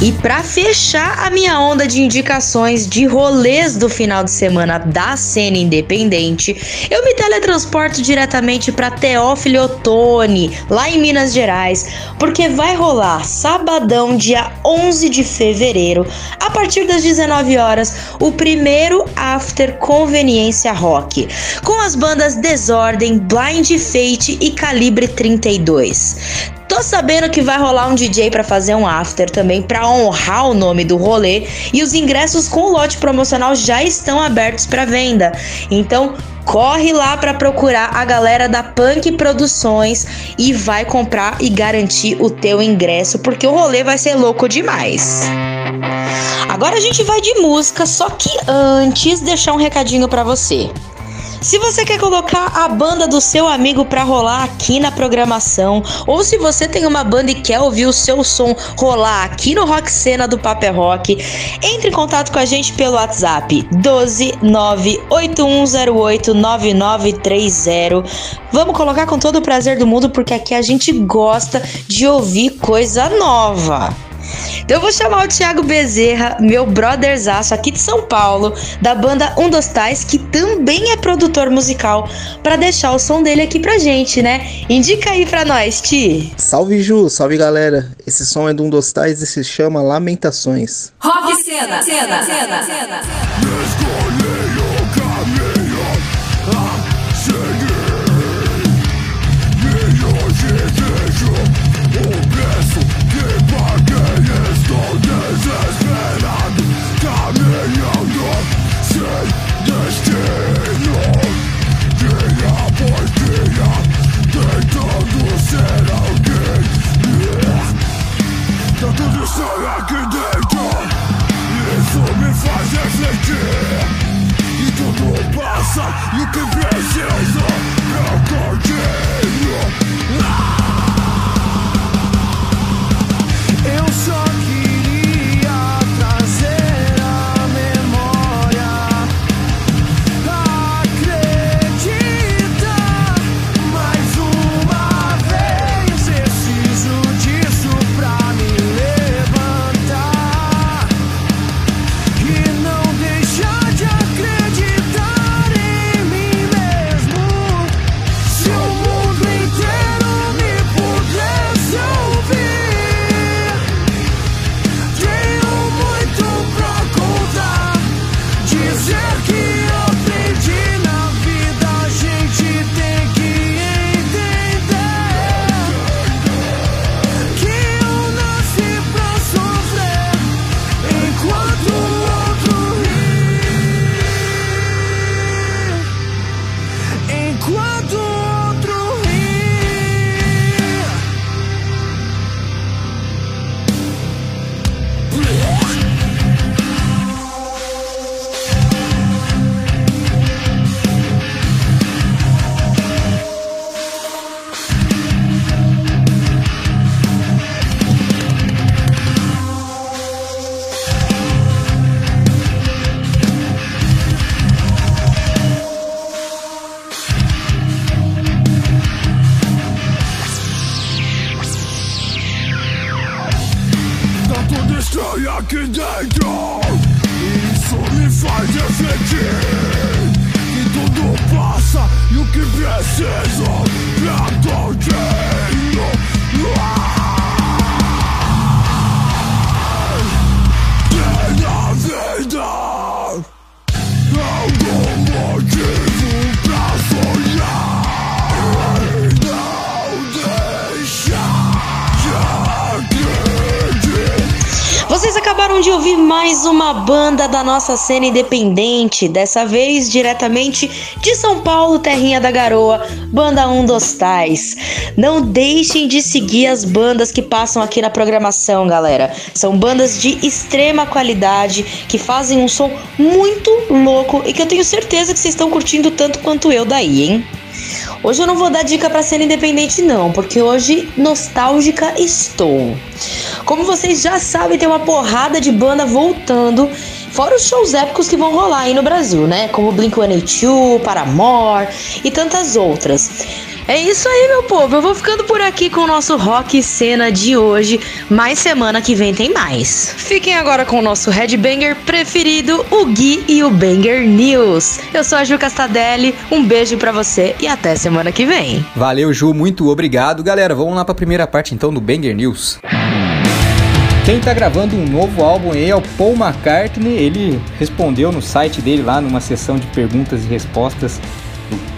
E para fechar a minha onda de indicações de rolês do final de semana da cena independente, eu me teletransporto diretamente para Teófilo Otoni, lá em Minas Gerais, porque vai rolar sabadão, dia 11 de fevereiro, a partir das 19 horas, o primeiro After Conveniência Rock, com as bandas Desordem, Blind Fate e Calibre 32. Tô sabendo que vai rolar um DJ para fazer um after também para honrar o nome do rolê e os ingressos com o lote promocional já estão abertos para venda. Então, corre lá para procurar a galera da Punk Produções e vai comprar e garantir o teu ingresso, porque o rolê vai ser louco demais. Agora a gente vai de música, só que antes deixar um recadinho para você. Se você quer colocar a banda do seu amigo para rolar aqui na programação, ou se você tem uma banda e quer ouvir o seu som rolar aqui no Rock Cena do Paper Rock, entre em contato com a gente pelo WhatsApp 12 98108 9930. Vamos colocar com todo o prazer do mundo porque aqui a gente gosta de ouvir coisa nova. Então eu vou chamar o Thiago Bezerra, meu brotherzaço aqui de São Paulo, da banda Um dos Tais, que também é produtor musical, para deixar o som dele aqui pra gente, né? Indica aí pra nós, Ti.
Salve Ju, salve galera. Esse som é de Um dos Tais e se chama Lamentações.
Rock Cena, cena, cena, cena.
Tá tudo passa E
nossa cena independente, dessa vez diretamente de São Paulo, Terrinha da Garoa, Banda Um dos Tais. Não deixem de seguir as bandas que passam aqui na programação, galera. São bandas de extrema qualidade que fazem um som muito louco e que eu tenho certeza que vocês estão curtindo tanto quanto eu daí, hein? Hoje eu não vou dar dica pra cena independente não, porque hoje nostálgica estou. Como vocês já sabem, tem uma porrada de banda voltando, fora os shows épicos que vão rolar aí no Brasil, né? Como Blink-182, Paramore e tantas outras. É isso aí, meu povo. Eu vou ficando por aqui com o nosso Rock Cena de hoje. Mais semana que vem tem mais. Fiquem agora com o nosso headbanger preferido, o Gui e o Banger News. Eu sou a Ju Castadelli. Um beijo para você e até semana que vem.
Valeu, Ju, muito obrigado. Galera, vamos lá para a primeira parte então do Banger News. Quem tá gravando um novo álbum aí é o Paul McCartney. Ele respondeu no site dele lá numa sessão de perguntas e respostas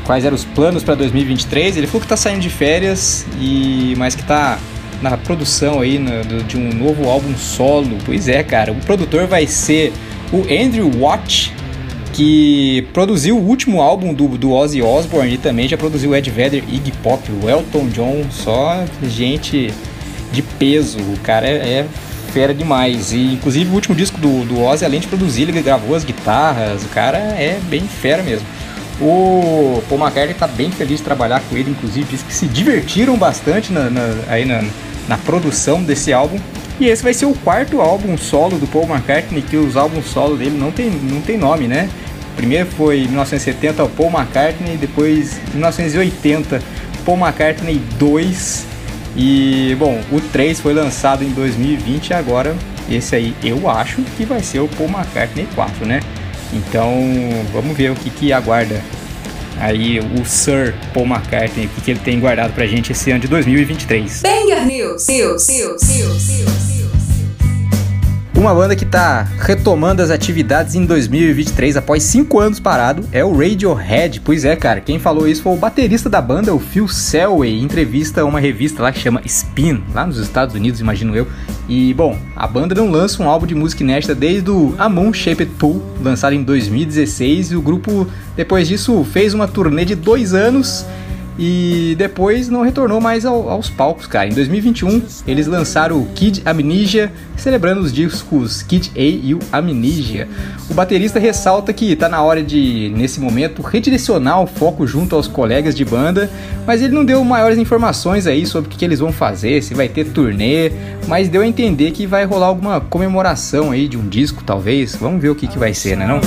quais eram os planos para 2023. Ele falou que tá saindo de férias e mas que tá na produção aí no, de um novo álbum solo. Pois é, cara. O produtor vai ser o Andrew Watt, que produziu o último álbum do, do Ozzy Osbourne e também já produziu Ed Vedder, Iggy Pop, o Elton John, só gente de peso. O cara é, é fera demais. E inclusive o último disco do, do Ozzy, além de produzir, ele gravou as guitarras. O cara é bem fera mesmo. O Paul McCartney está bem feliz de trabalhar com ele, inclusive disse que se divertiram bastante na, na, aí na, na produção desse álbum. E esse vai ser o quarto álbum solo do Paul McCartney, que os álbuns solo dele não tem, não tem nome, né? O primeiro foi em 1970 o Paul McCartney, depois em 1980 Paul McCartney 2 e bom, o 3 foi lançado em 2020 e agora esse aí eu acho que vai ser o Paul McCartney 4, né? Então vamos ver o que, que aguarda aí o Sir Paul McCartney, o que, que ele tem guardado pra gente esse ano de 2023.
Banger News, News, News, News, News.
Uma banda que está retomando as atividades em 2023 após cinco anos parado é o Radiohead. Pois é, cara, quem falou isso foi o baterista da banda, o Phil Selway, em entrevista a uma revista lá que chama Spin, lá nos Estados Unidos, imagino eu. E, bom, a banda não lança um álbum de música inédita desde o A Shaped Pool, lançado em 2016, e o grupo, depois disso, fez uma turnê de dois anos e depois não retornou mais ao, aos palcos, cara. Em 2021, eles lançaram o Kid Amnesia, celebrando os discos Kid A e o Amnesia. O baterista ressalta que tá na hora de, nesse momento, redirecionar o foco junto aos colegas de banda, mas ele não deu maiores informações aí sobre o que, que eles vão fazer, se vai ter turnê, mas deu a entender que vai rolar alguma comemoração aí de um disco, talvez. Vamos ver o que, que vai ser, né não?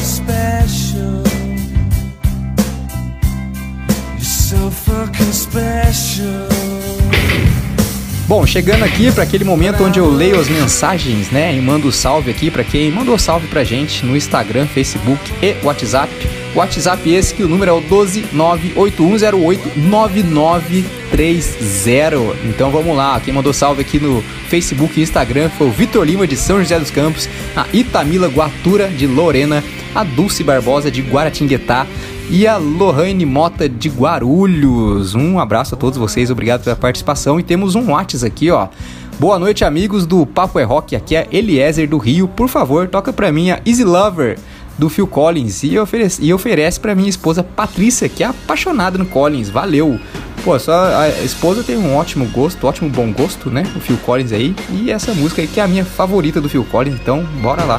Bom, chegando aqui para aquele momento onde eu leio as mensagens, né, e mando salve aqui para quem mandou salve pra gente no Instagram, Facebook e WhatsApp. WhatsApp esse que o número é o 12981089930. Então vamos lá, quem mandou salve aqui no Facebook e Instagram foi o Vitor Lima de São José dos Campos, a Itamila Guatura de Lorena, a Dulce Barbosa de Guaratinguetá, e a Lohane Mota de Guarulhos. Um abraço a todos vocês, obrigado pela participação. E temos um WhatsApp aqui, ó. Boa noite, amigos do Papo é Rock. Aqui é Eliezer do Rio. Por favor, toca pra mim a Easy Lover do Phil Collins e oferece, e oferece pra minha esposa Patrícia, que é apaixonada no Collins. Valeu! Pô, só a esposa tem um ótimo gosto, ótimo bom gosto, né? O Phil Collins aí. E essa música aí que é a minha favorita do Phil Collins, então bora lá.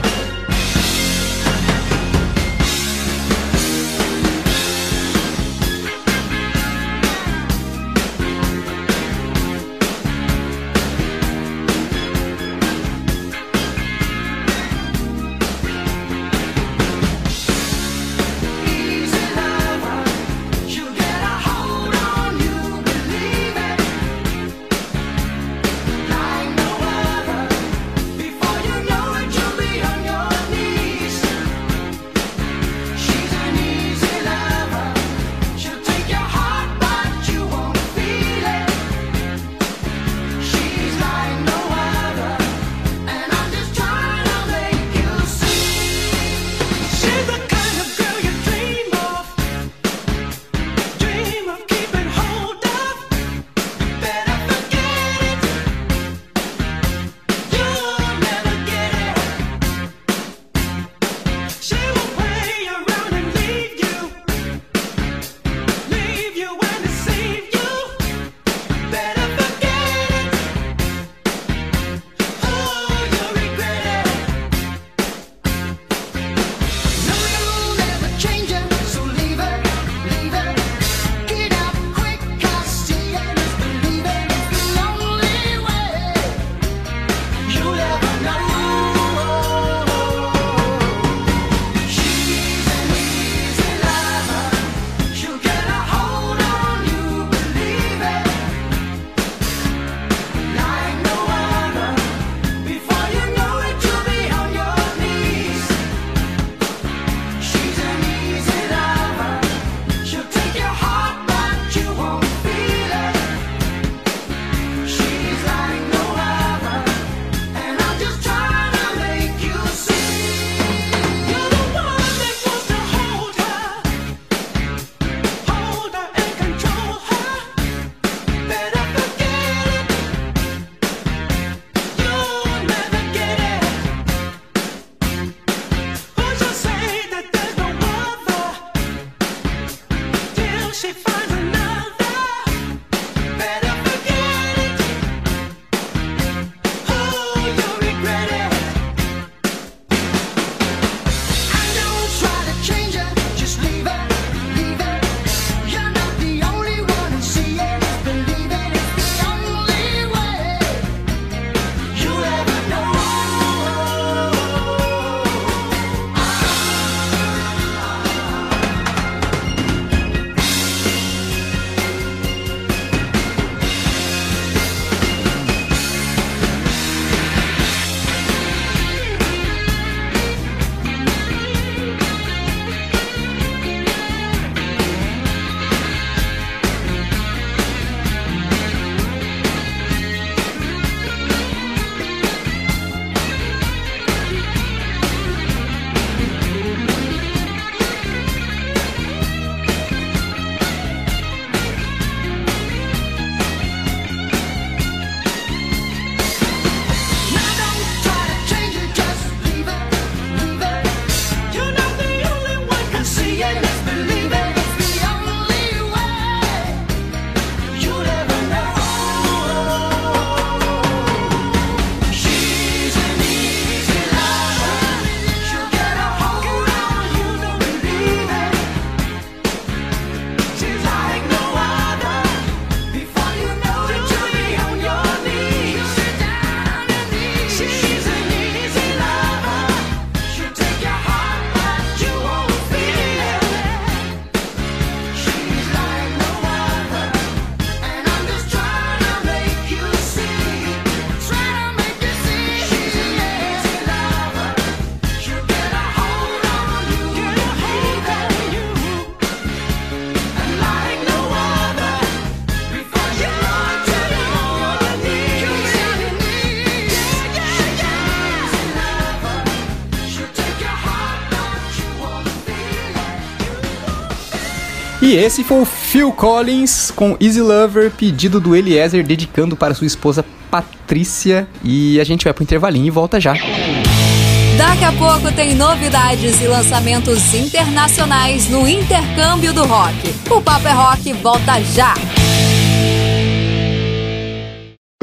E esse foi o Phil Collins com Easy Lover, pedido do Eliezer, dedicando para sua esposa Patrícia. E a gente vai pro intervalinho e volta já.
Daqui a pouco tem novidades e lançamentos internacionais no Intercâmbio do Rock. O Papo é Rock volta já!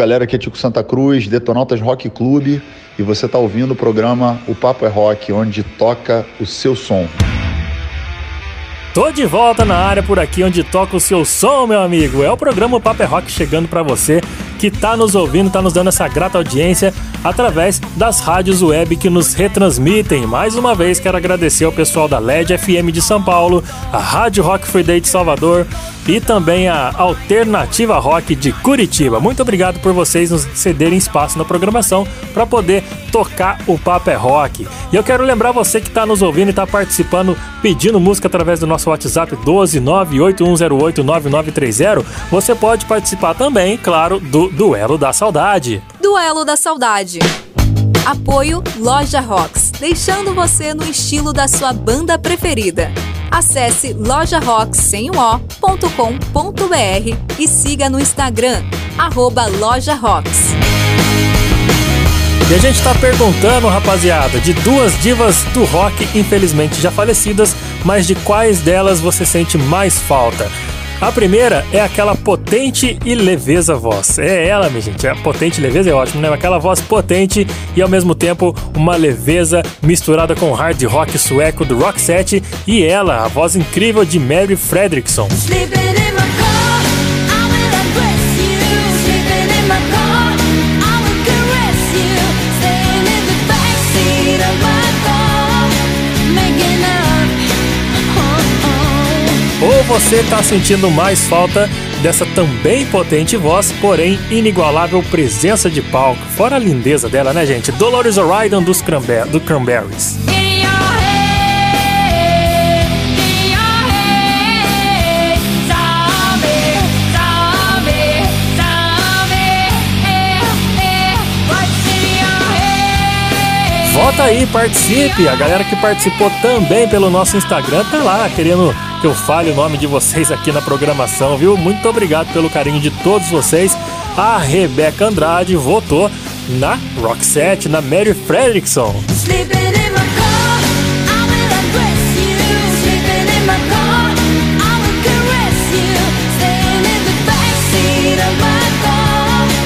Galera, aqui é Tico Santa Cruz, Detonautas Rock Clube, e você está ouvindo o programa O Papo é Rock, onde toca o seu som.
Tô de volta na área por aqui onde toca o seu som, meu amigo. É o programa Paper Rock chegando para você que tá nos ouvindo, tá nos dando essa grata audiência através das rádios web que nos retransmitem. Mais uma vez quero agradecer ao pessoal da LED FM de São Paulo, a Rádio Rock Free Day de Salvador, e também a Alternativa Rock de Curitiba. Muito obrigado por vocês nos cederem espaço na programação para poder tocar o Papo é Rock. E eu quero lembrar você que está nos ouvindo e está participando, pedindo música através do nosso WhatsApp 12981089930. Você pode participar também, claro, do Duelo da Saudade.
Duelo da Saudade. Apoio Loja Rocks, deixando você no estilo da sua banda preferida. Acesse lojarocks.com.br e siga no Instagram, arroba Loja Rocks.
E a gente tá perguntando, rapaziada, de duas divas do rock, infelizmente já falecidas, mas de quais delas você sente mais falta? A primeira é aquela potente e leveza voz. É ela, minha gente. A potente e leveza é ótimo, né? Aquela voz potente e ao mesmo tempo uma leveza misturada com hard rock sueco do Roxette. E ela, a voz incrível de Mary Fredrickson. Você tá sentindo mais falta dessa também potente voz, porém inigualável presença de palco. Fora a lindeza dela, né, gente? Dolores O'Riordan dos Cranber do Cranberries. Volta aí, participe! A galera que participou também pelo nosso Instagram tá lá, querendo que eu fale o nome de vocês aqui na programação, viu? Muito obrigado pelo carinho de todos vocês. A Rebeca Andrade votou na Roxette, na Mary Fredrickson.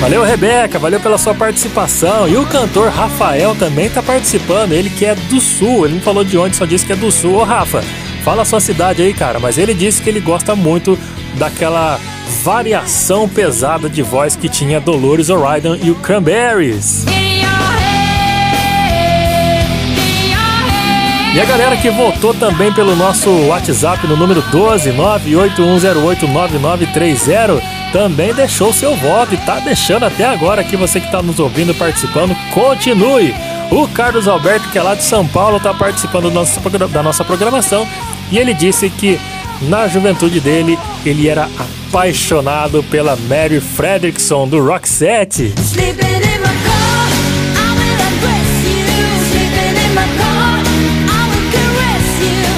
Valeu, Rebeca, valeu pela sua participação. E o cantor Rafael também tá participando. Ele que é do Sul, ele não falou de onde, só disse que é do Sul. Ô, Rafa, fala a sua cidade aí, cara. Mas ele disse que ele gosta muito daquela variação pesada de voz que tinha Dolores O'Riordan e o Cranberries. E a galera que votou também pelo nosso WhatsApp no número 12 981089930 também deixou seu voto e tá deixando até agora aqui você que está nos ouvindo participando, continue. O Carlos Alberto, que é lá de São Paulo, está participando da nossa, da nossa programação e ele disse que na juventude dele ele era apaixonado pela Mary Fredrickson do Roxette.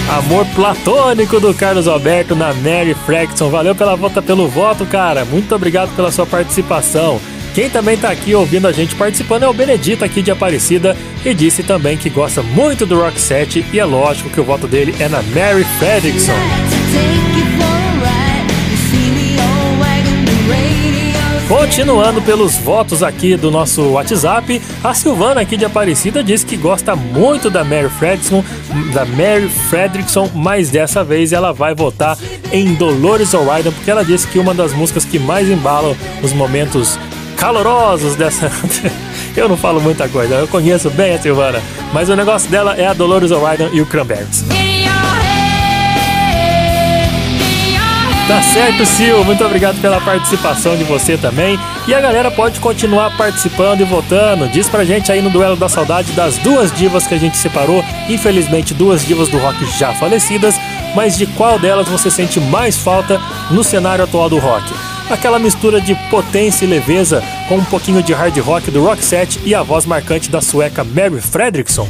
Amor platônico do Carlos Alberto na Mary Fraxton. Valeu pela volta pelo voto, cara. Muito obrigado pela sua participação. Quem também tá aqui ouvindo a gente participando é o Benedito aqui de Aparecida e disse também que gosta muito do Roxette e é lógico que o voto dele é na Mary Fredrickson. Continuando pelos votos aqui do nosso WhatsApp, a Silvana aqui de Aparecida diz que gosta muito da Mary Fredrickson, da Mary Fredrickson, mas dessa vez ela vai votar em Dolores O'Riordan porque ela disse que uma das músicas que mais embalam os momentos calorosos dessa. (laughs) eu não falo muita coisa, eu conheço bem a Silvana, mas o negócio dela é a Dolores O'Riordan e o Cranberries. Tá certo, Sil. Muito obrigado pela participação de você também. E a galera pode continuar participando e votando. Diz pra gente aí no Duelo da Saudade das duas divas que a gente separou. Infelizmente, duas divas do rock já falecidas. Mas de qual delas você sente mais falta no cenário atual do rock? aquela mistura de potência e leveza com um pouquinho de hard rock do Roxette e a voz marcante da sueca Mary Fredriksson.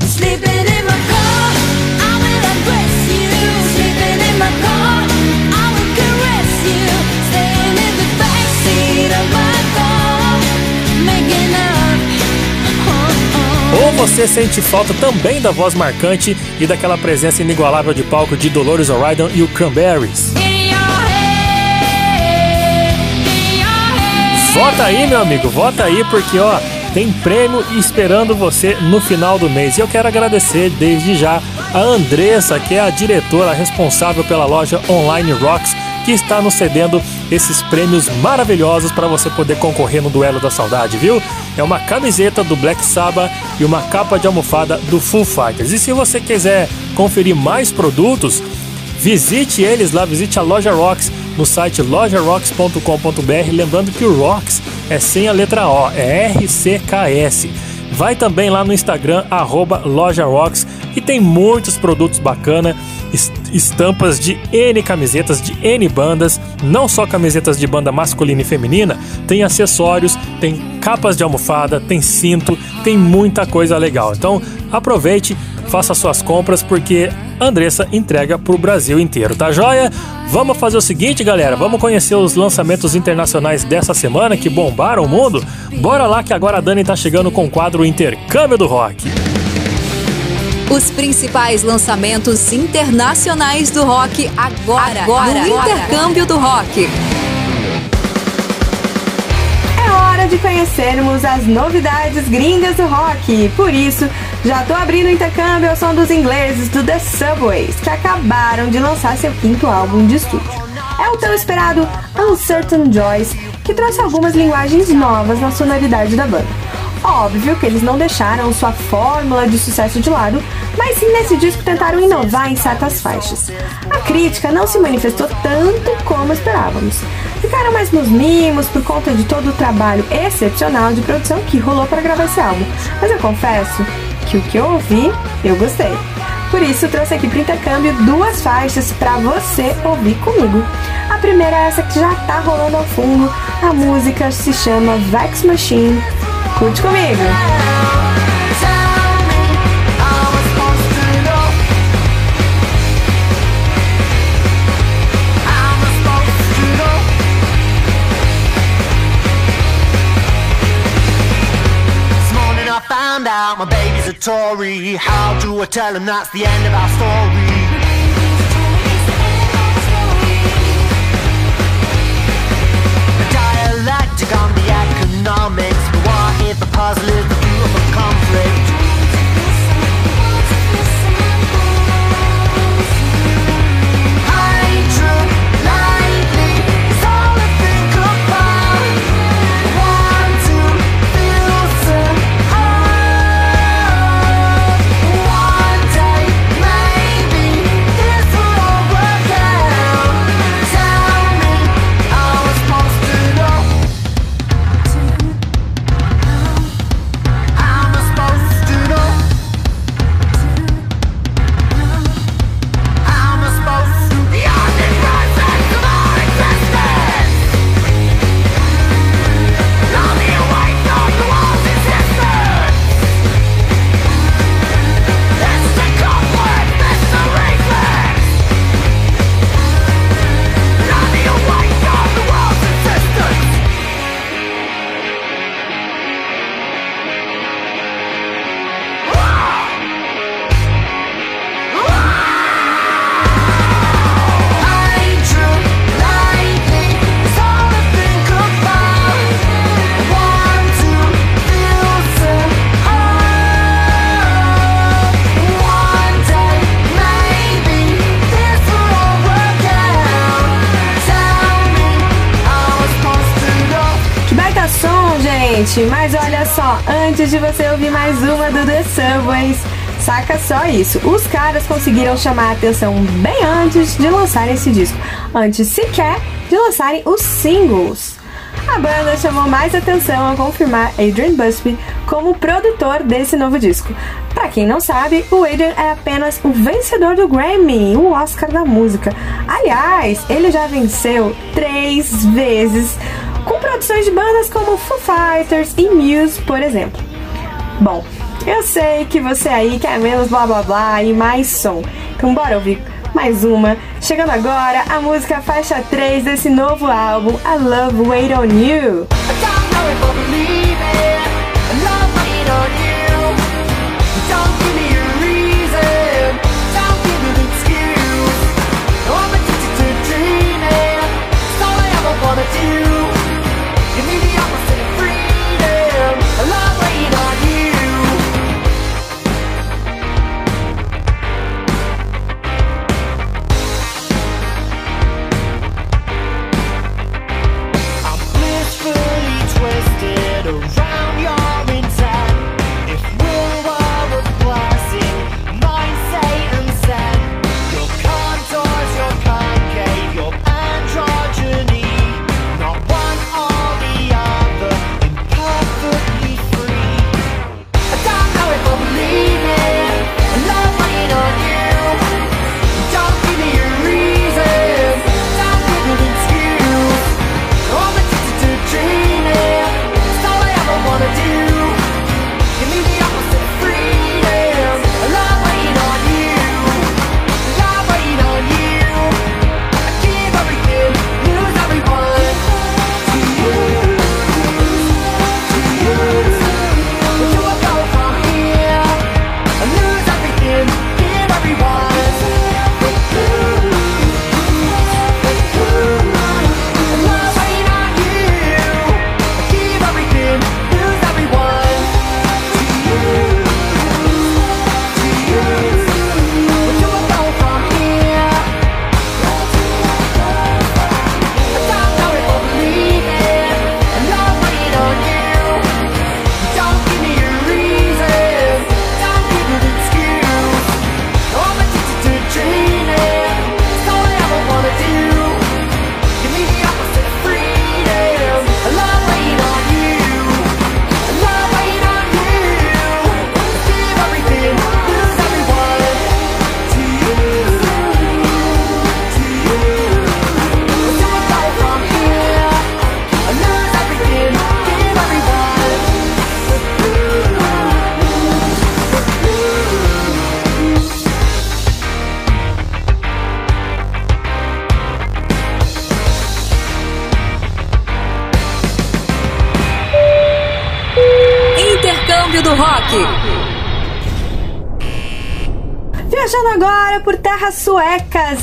Ou você sente falta também da voz marcante e daquela presença inigualável de palco de Dolores O'Riordan e o Cranberries. Vota aí, meu amigo, vota aí, porque ó, tem prêmio esperando você no final do mês. E eu quero agradecer desde já a Andressa, que é a diretora responsável pela loja Online Rocks, que está nos cedendo esses prêmios maravilhosos para você poder concorrer no Duelo da Saudade, viu? É uma camiseta do Black Sabbath e uma capa de almofada do Foo Fighters. E se você quiser conferir mais produtos, visite eles lá, visite a Loja Rocks no site lojarocks.com.br. Lembrando que o Rocks é sem a letra O, é RCKS. Vai também lá no Instagram, arroba LojaRocks, e tem muitos produtos bacana, estampas de N camisetas, de N bandas, não só camisetas de banda masculina e feminina, tem acessórios, tem capas de almofada, tem cinto, tem muita coisa legal. Então aproveite, faça suas compras, porque Andressa entrega pro Brasil inteiro, tá joia? Vamos fazer o seguinte, galera, vamos conhecer os lançamentos internacionais dessa semana que bombaram o mundo? Bora lá que agora a Dani tá chegando com o quadro Intercâmbio do Rock.
Os principais lançamentos internacionais do rock agora, agora no Intercâmbio do Rock.
É hora de conhecermos as novidades gringas do rock. Por isso, já tô abrindo o intercâmbio ao som dos ingleses do The Subways, que acabaram de lançar seu quinto álbum de estúdio. É o tão esperado Uncertain Joys, que trouxe algumas linguagens novas na sonoridade da banda. Óbvio que eles não deixaram sua fórmula de sucesso de lado, mas sim nesse disco tentaram inovar em certas faixas. A crítica não se manifestou tanto como esperávamos. Ficaram mais nos mimos por conta de todo o trabalho excepcional de produção que rolou para gravar esse álbum, mas eu confesso que o que eu ouvi, eu gostei. Por isso, trouxe aqui para intercâmbio duas faixas para você ouvir comigo. A primeira é essa que já tá rolando ao fundo. A música se chama Vex Machine. Curte comigo!
found out my baby's a Tory How do I tell him that's the end of our story? The dialectic on the economics But what if the puzzle is the
isso. Os caras conseguiram chamar a atenção bem antes de lançarem esse disco, antes sequer de lançarem os singles. A banda chamou mais atenção ao confirmar Adrian Busby como produtor desse novo disco. Pra quem não sabe, o Adrian é apenas o vencedor do Grammy, o Oscar da música. Aliás, ele já venceu três vezes com produções de bandas como Foo Fighters e Muse, por exemplo. Bom, eu sei que você aí quer menos blá blá blá e mais som. Então bora ouvir mais uma. Chegando agora a música faixa 3 desse novo álbum, I Love Wait On You.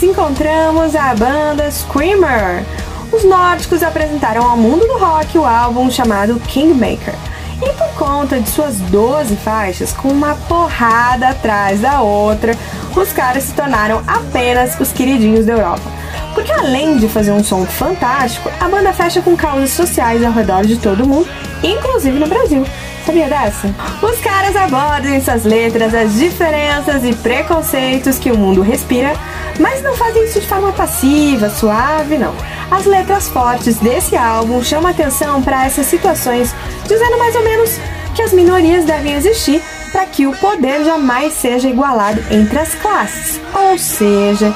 Encontramos a banda Screamer. Os nórdicos apresentaram ao mundo do rock o álbum chamado Kingmaker. E por conta de suas 12 faixas, com uma porrada atrás da outra, os caras se tornaram apenas os queridinhos da Europa. Porque além de fazer um som fantástico, a banda fecha com causas sociais ao redor de todo mundo, inclusive no Brasil. Sabia dessa? Os caras abordam em suas letras as diferenças e preconceitos que o mundo respira, mas não fazem isso de forma passiva, suave, não. As letras fortes desse álbum chamam atenção para essas situações, dizendo mais ou menos que as minorias devem existir para que o poder jamais seja igualado entre as classes. Ou seja,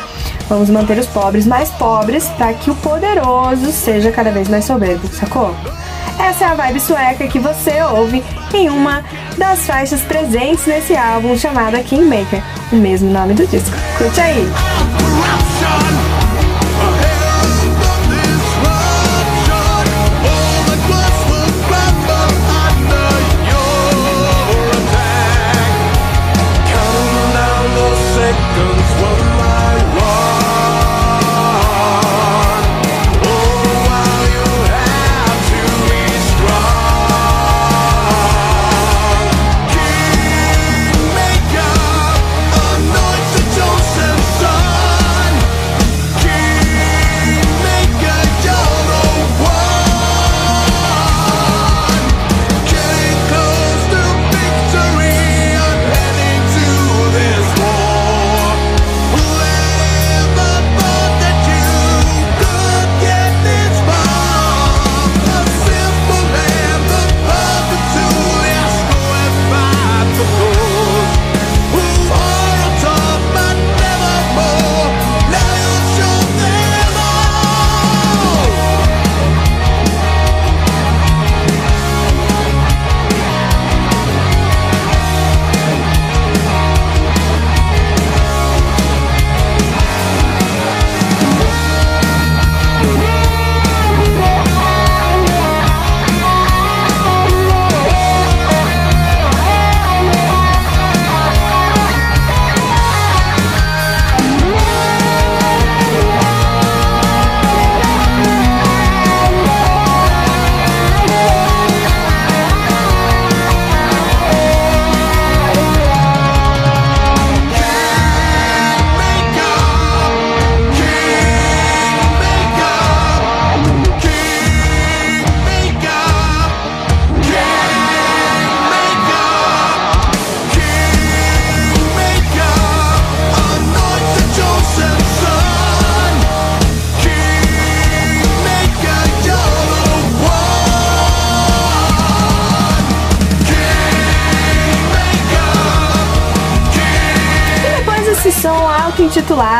vamos manter os pobres mais pobres para que o poderoso seja cada vez mais soberbo, sacou? Essa é a vibe sueca que você ouve em uma das faixas presentes nesse álbum chamada Kingmaker, o mesmo nome do disco. Curte aí!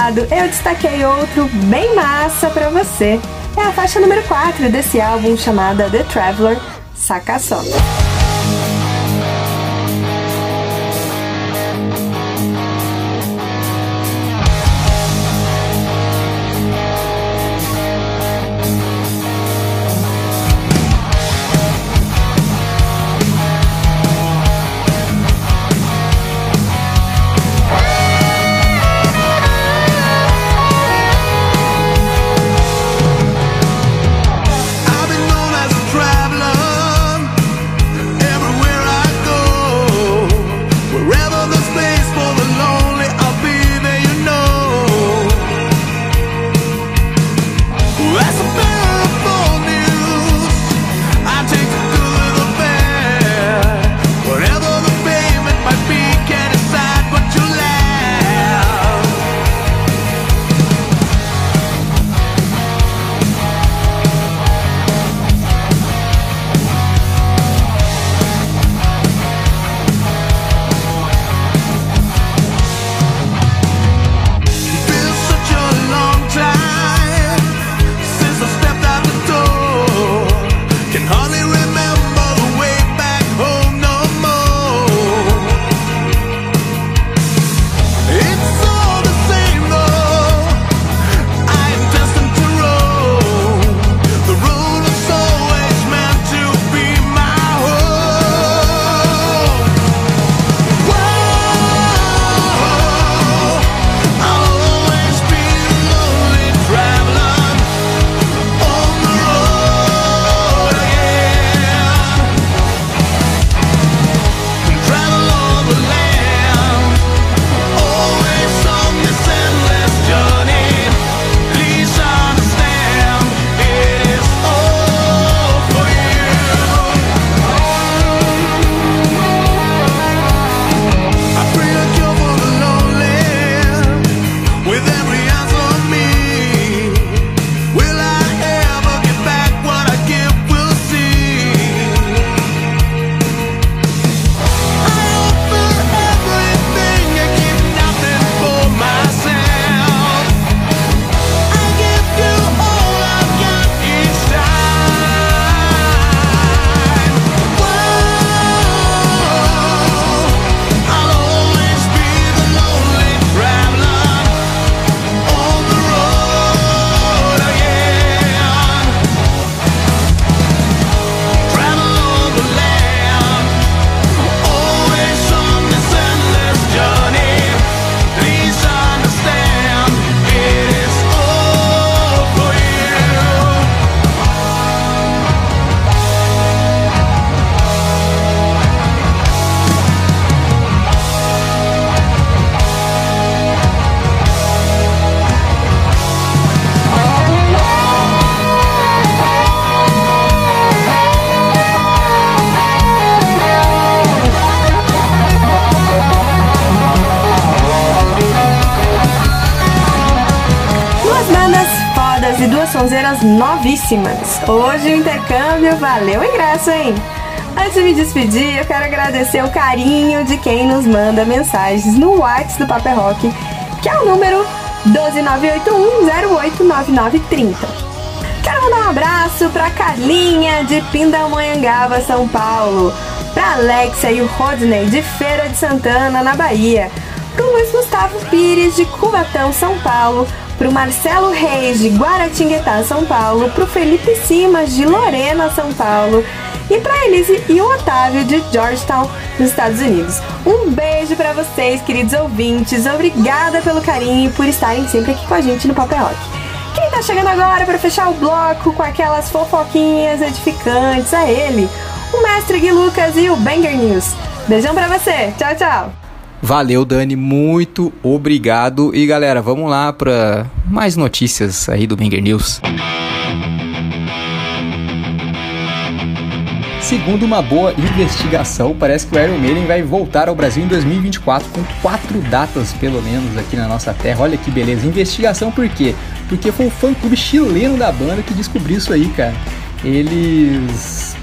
Auto-intitulado, eu destaquei outro bem massa pra você. É a faixa número 4 desse álbum chamada The Traveler, saca só. Sonzeiras novíssimas. Hoje o intercâmbio valeu o ingresso, hein? Antes de me despedir, eu quero agradecer o carinho de quem nos manda mensagens no WhatsApp do Paper Rock, que é o número 12981089930. Quero mandar um abraço pra Carlinha de Pindamonhangaba, São Paulo, pra Alexia e o Rodney de Feira de Santana, na Bahia, pro Luiz Gustavo Pires de Cubatão, São Paulo, pro Marcelo Reis de Guaratinguetá, São Paulo, pro Felipe Simas de Lorena, São Paulo e pra Elise e o Otávio de Georgetown, nos Estados Unidos. Um beijo pra vocês, queridos ouvintes. Obrigada pelo carinho e por estarem sempre aqui com a gente no Papel Rock. Quem tá chegando agora pra fechar o bloco com aquelas fofoquinhas edificantes a ele, o mestre Gui Lucas e o Banger News. Beijão pra você. Tchau, tchau.
Valeu, Dani, muito obrigado. E galera, vamos lá para mais notícias aí do Banger News. Segundo uma boa investigação, parece que o Iron Maiden vai voltar ao Brasil em 2024 com quatro datas, pelo menos, aqui na nossa terra. Olha que beleza. Investigação por quê? Porque foi o fã-clube chileno da banda que descobriu isso aí, cara. Eles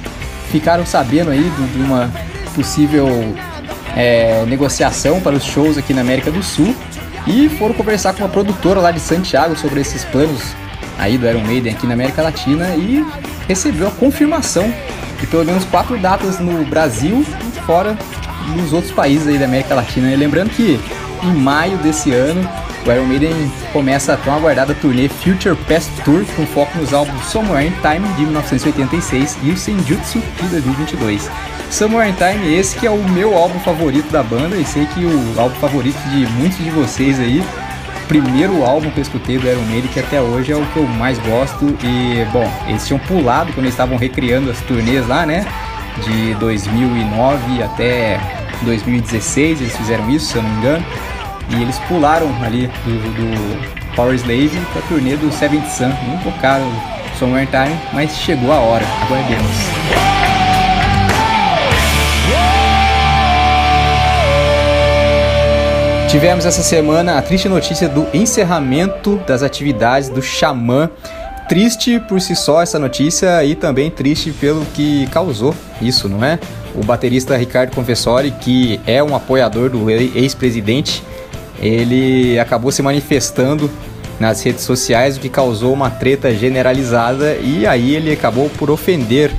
ficaram sabendo aí de uma possível é, negociação para os shows aqui na América do Sul e foram conversar com uma produtora lá de Santiago sobre esses planos aí do Iron Maiden aqui na América Latina e recebeu a confirmação de pelo menos quatro datas no Brasil e fora nos outros países aí da América Latina. E lembrando que em maio desse ano o Iron Maiden começa a tão aguardada turnê Future Past Tour com foco nos álbuns Somewhere in Time de 1986 e o Senjutsu de 2022. In Time, esse que é o meu álbum favorito da banda e sei que o álbum favorito de muitos de vocês aí. Primeiro álbum que eu escutei do Iron Maiden que até hoje é o que eu mais gosto e bom, eles tinham pulado quando eles estavam recriando as turnês lá, né? De 2009 até 2016 eles fizeram isso, se eu não me engano. E eles pularam ali do, do Power Slave pra turnê do Seventh Sun. Não tocaram Somewhere Time, mas chegou a hora. Aguardemos. Tivemos essa semana a triste notícia do encerramento das atividades do Xamã. Triste por si só essa notícia e também triste pelo que causou isso, não é? O baterista Ricardo Confessori, que é um apoiador do ex-presidente, ele acabou se manifestando nas redes sociais, o que causou uma treta generalizada e aí ele acabou por ofender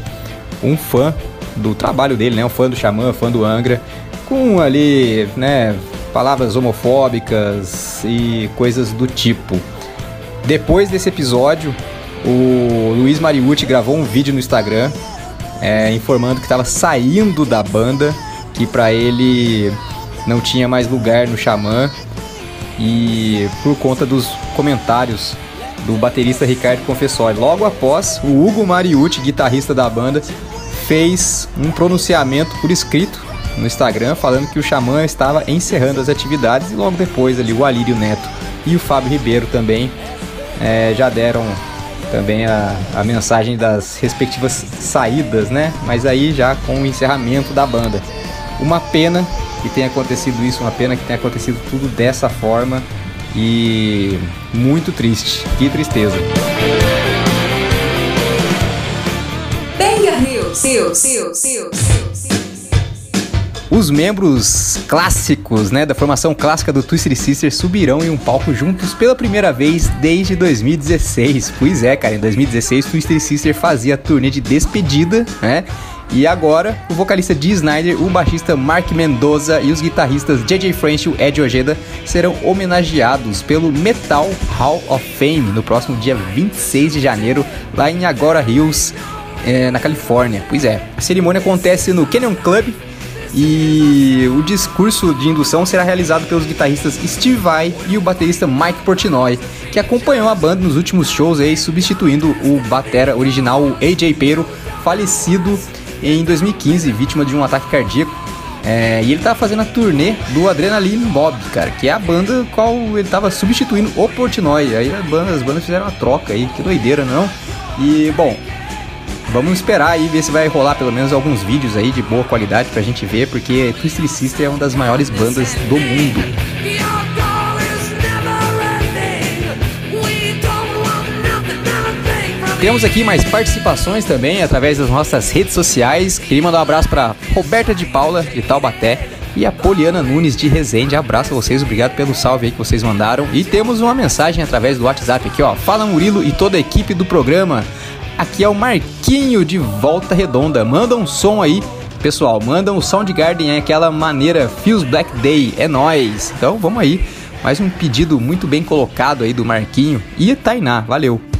um fã do trabalho dele, né? Um fã do Xamã, fã do Angra, com ali, né, palavras homofóbicas e coisas do tipo. Depois desse episódio, o Luiz Mariucci gravou um vídeo no Instagram é, informando que estava saindo da banda, que para ele não tinha mais lugar no Xamã e por conta dos comentários do baterista Ricardo Confessori. Logo após, o Hugo Mariucci, guitarrista da banda, fez um pronunciamento por escrito no Instagram falando que o Xamã estava encerrando as atividades e logo depois ali o Alírio Neto e o Fábio Ribeiro também é, já deram também a, a mensagem das respectivas saídas, né? Mas aí já com o encerramento da banda. Uma pena que tenha acontecido isso, uma pena que tenha acontecido tudo dessa forma e muito triste. Que tristeza.
Banger News, News, News.
Os membros clássicos, né, da formação clássica do Twisted Sister subirão em um palco juntos pela primeira vez desde 2016. Pois é, cara, em 2016 Twisted Sister fazia a turnê de despedida, né? E agora, o vocalista Dee Snyder, o baixista Mark Mendoza e os guitarristas JJ French e Ed Ojeda serão homenageados pelo Metal Hall of Fame no próximo dia 26 de janeiro, lá em Agora Hills, eh, na Califórnia. Pois é, a cerimônia acontece no Canyon Club e o discurso de indução será realizado pelos guitarristas Steve Vai e o baterista Mike Portnoy, que acompanhou a banda nos últimos shows aí, substituindo o batera original AJ Pero, falecido em 2015, vítima de um ataque cardíaco. É, e ele tava fazendo a turnê do Adrenaline Mob, cara, que é a banda qual ele tava substituindo o Portnoy. Aí a banda- as bandas fizeram uma troca aí, que doideira, não? E, bom, Vamos esperar aí ver se vai rolar pelo menos alguns vídeos aí de boa qualidade pra gente ver, porque Twisted Sister é uma das maiores bandas do mundo. Temos aqui mais participações também através das nossas redes sociais. Queria mandar um abraço para Roberta de Paula, de Taubaté, e a Poliana Nunes, de Resende. Abraço a vocês, obrigado pelo salve aí que vocês mandaram. E temos uma mensagem através do WhatsApp aqui, ó. Fala Murilo e toda a equipe do programa. Aqui é o Marquinho de Volta Redonda. Manda um som aí, pessoal. Manda um Soundgarden, é aquela maneira Feels Black Day. É nóis. Então vamos aí. Mais um pedido muito bem colocado aí do Marquinho e Tainá. Valeu.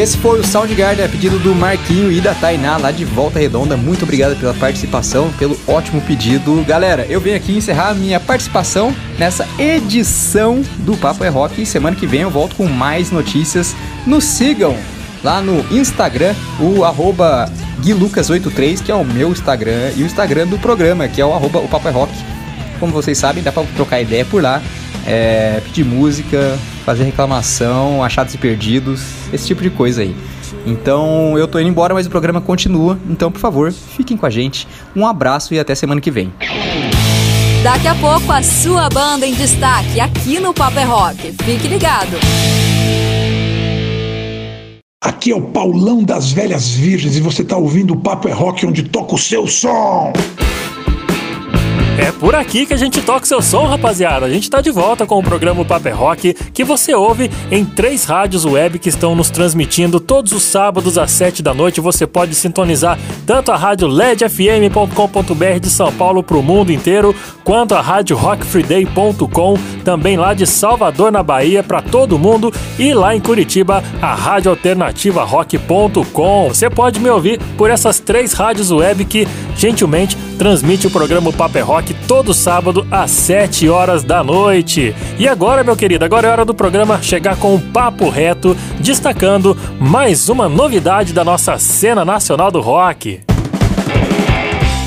Esse foi o Soundgarden a pedido do Marquinho e da Tainá lá de Volta Redonda. Muito obrigado pela participação, pelo ótimo pedido. Galera, eu venho aqui encerrar a minha participação nessa edição do Papo é Rock. Semana que vem eu volto com mais notícias. Nos sigam lá no Instagram, o arroba guilucas83, que é o meu Instagram, e o Instagram do programa, que é o arroba o Papo é Rock. Como vocês sabem, dá pra trocar ideia por lá, é, pedir música, fazer reclamação, achados e perdidos, esse tipo de coisa aí. Então eu tô indo embora, mas o programa continua. Então, por favor, fiquem com a gente. Um abraço e até semana que vem.
Daqui a pouco a sua banda em destaque aqui no Paper Rock. Fique ligado.
Aqui é o Paulão das Velhas Virgens e você tá ouvindo o Papo é Rock onde toca o seu som.
É por aqui que a gente toca o seu som, rapaziada. A gente tá de volta com o programa Paper Rock, que você ouve em três rádios web que estão nos transmitindo todos os sábados às sete da noite. Você pode sintonizar tanto a rádio ledfm.com.br de São Paulo pro mundo inteiro, quanto a rádio rockfreeday.com, também lá de Salvador, na Bahia, para todo mundo, e lá em Curitiba, a rádio alternativa rock.com. Você pode me ouvir por essas três rádios web que gentilmente transmite o programa Paper Rock todo sábado às 7 horas da noite. E agora, meu querido, agora é hora do programa chegar com um papo reto, destacando mais uma novidade da nossa cena nacional do rock.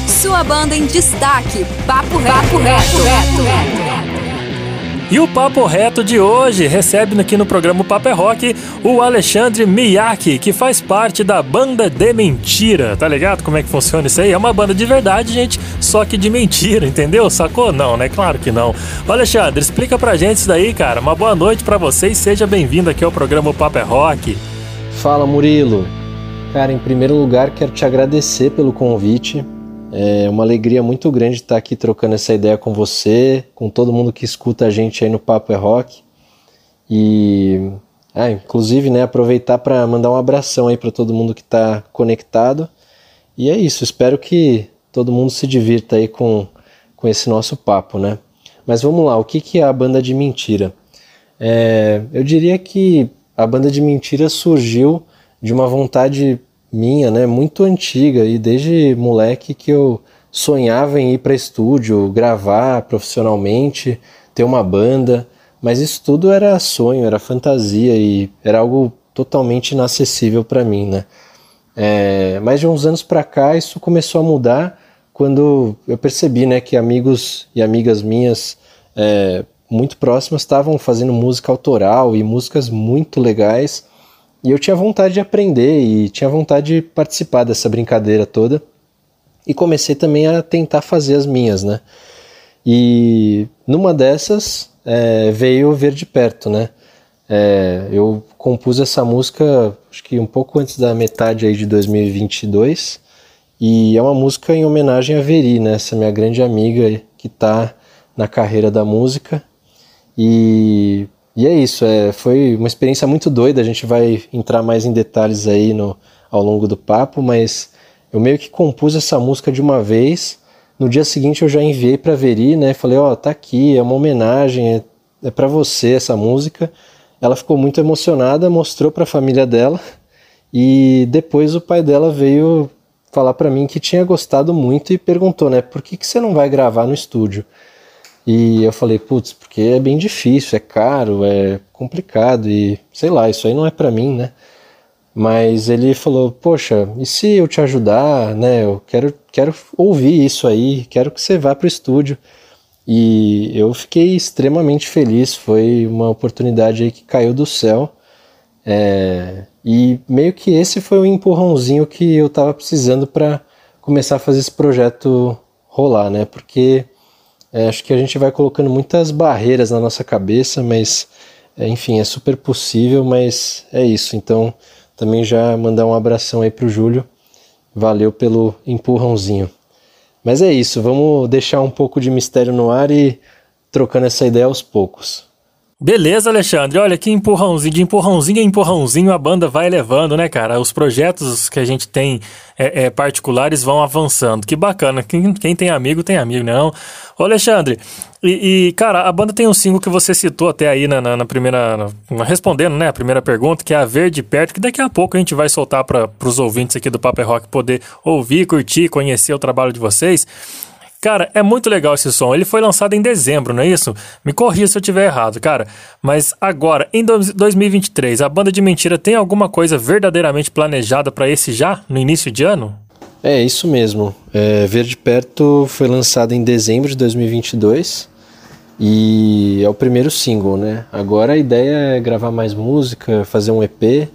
Sua banda em destaque. Papo reto. Papo reto.
E o Papo Reto de hoje recebe aqui no programa Papo é Rock o Alexandre Miyake, que faz parte da banda de mentira. Tá ligado como é que funciona isso aí? É uma banda de verdade, gente, só que de mentira, entendeu? Sacou? Não, né? Claro que não. Alexandre, explica pra gente isso daí, cara. Uma boa noite pra você e seja bem-vindo aqui ao programa Papo é Rock.
Fala Murilo. Cara, em primeiro lugar, quero te agradecer pelo convite. É uma alegria muito grande estar aqui trocando essa ideia com você, com todo mundo que escuta a gente aí no Papo é Rock. E, ah, inclusive, né, aproveitar para mandar um abração aí para todo mundo que está conectado. E é isso, espero que todo mundo se divirta aí com, com esse nosso papo, né? Mas vamos lá, o que, que é a banda de mentira? É, eu diria que a banda de mentira surgiu de uma vontade minha, né, muito antiga e desde moleque que eu sonhava em ir para estúdio, gravar profissionalmente, ter uma banda, mas isso tudo era sonho, era fantasia e era algo totalmente inacessível para mim, né? É, mas de uns anos para cá isso começou a mudar quando eu percebi, né, que amigos e amigas minhas é, muito próximas estavam fazendo música autoral e músicas muito legais e eu tinha vontade de aprender e tinha vontade de participar dessa brincadeira toda. E comecei também a tentar fazer as minhas, né? E numa dessas é, veio Ver de Perto, né? É, eu compus essa música, acho que um pouco antes da metade aí de 2022. E é uma música em homenagem a Veri, né? Essa minha grande amiga que está na carreira da música. E e é isso, é, foi uma experiência muito doida, a gente vai entrar mais em detalhes aí no, ao longo do papo, mas eu meio que compus essa música de uma vez, no dia seguinte eu já enviei para Veri, né, falei, ó, oh, tá aqui, é uma homenagem, é, é para você essa música. Ela ficou muito emocionada, mostrou para a família dela, (laughs) e depois o pai dela veio falar para mim que tinha gostado muito e perguntou, né, por que, que você não vai gravar no estúdio? E eu falei, putz, porque é bem difícil, é caro, é complicado e sei lá, isso aí não é para mim, né? Mas ele falou, poxa, e se eu te ajudar, né? Eu quero, quero ouvir isso aí, quero que você vá para o estúdio. E eu fiquei extremamente feliz, foi uma oportunidade aí que caiu do céu. É, e meio que esse foi o empurrãozinho que eu estava precisando para começar a fazer esse projeto rolar, né? Porque é, acho que a gente vai colocando muitas barreiras na nossa cabeça, mas é, enfim, é super possível, mas é isso. Então, também já mandar um abração aí pro Júlio. Valeu pelo empurrãozinho. Mas é isso, vamos deixar um pouco de mistério no ar e trocando essa ideia aos poucos.
Beleza, Alexandre. Olha que empurrãozinho, de empurrãozinho a empurrãozinho a banda vai levando, né, cara? Os projetos que a gente tem é, é, particulares vão avançando. Que bacana. Quem, quem tem amigo, tem amigo, não? Ô, Alexandre, e, e, cara, a banda tem um single que você citou até aí na, na, na primeira. na- respondendo, né, a primeira pergunta, que é a Verde Perto, que daqui a pouco a gente vai soltar para os ouvintes aqui do Paper Rock poder ouvir, curtir, conhecer o trabalho de vocês. Cara, é muito legal esse som. Ele foi lançado em dezembro, não é isso? Me corrija se eu tiver errado, cara. Mas agora, em dois- 2023, a banda de mentira tem alguma coisa verdadeiramente planejada para esse já, no início de ano?
É, isso mesmo. É, Verde Perto foi lançado em dezembro de 2022 e é o primeiro single, né? Agora a ideia é gravar mais música, fazer um EP,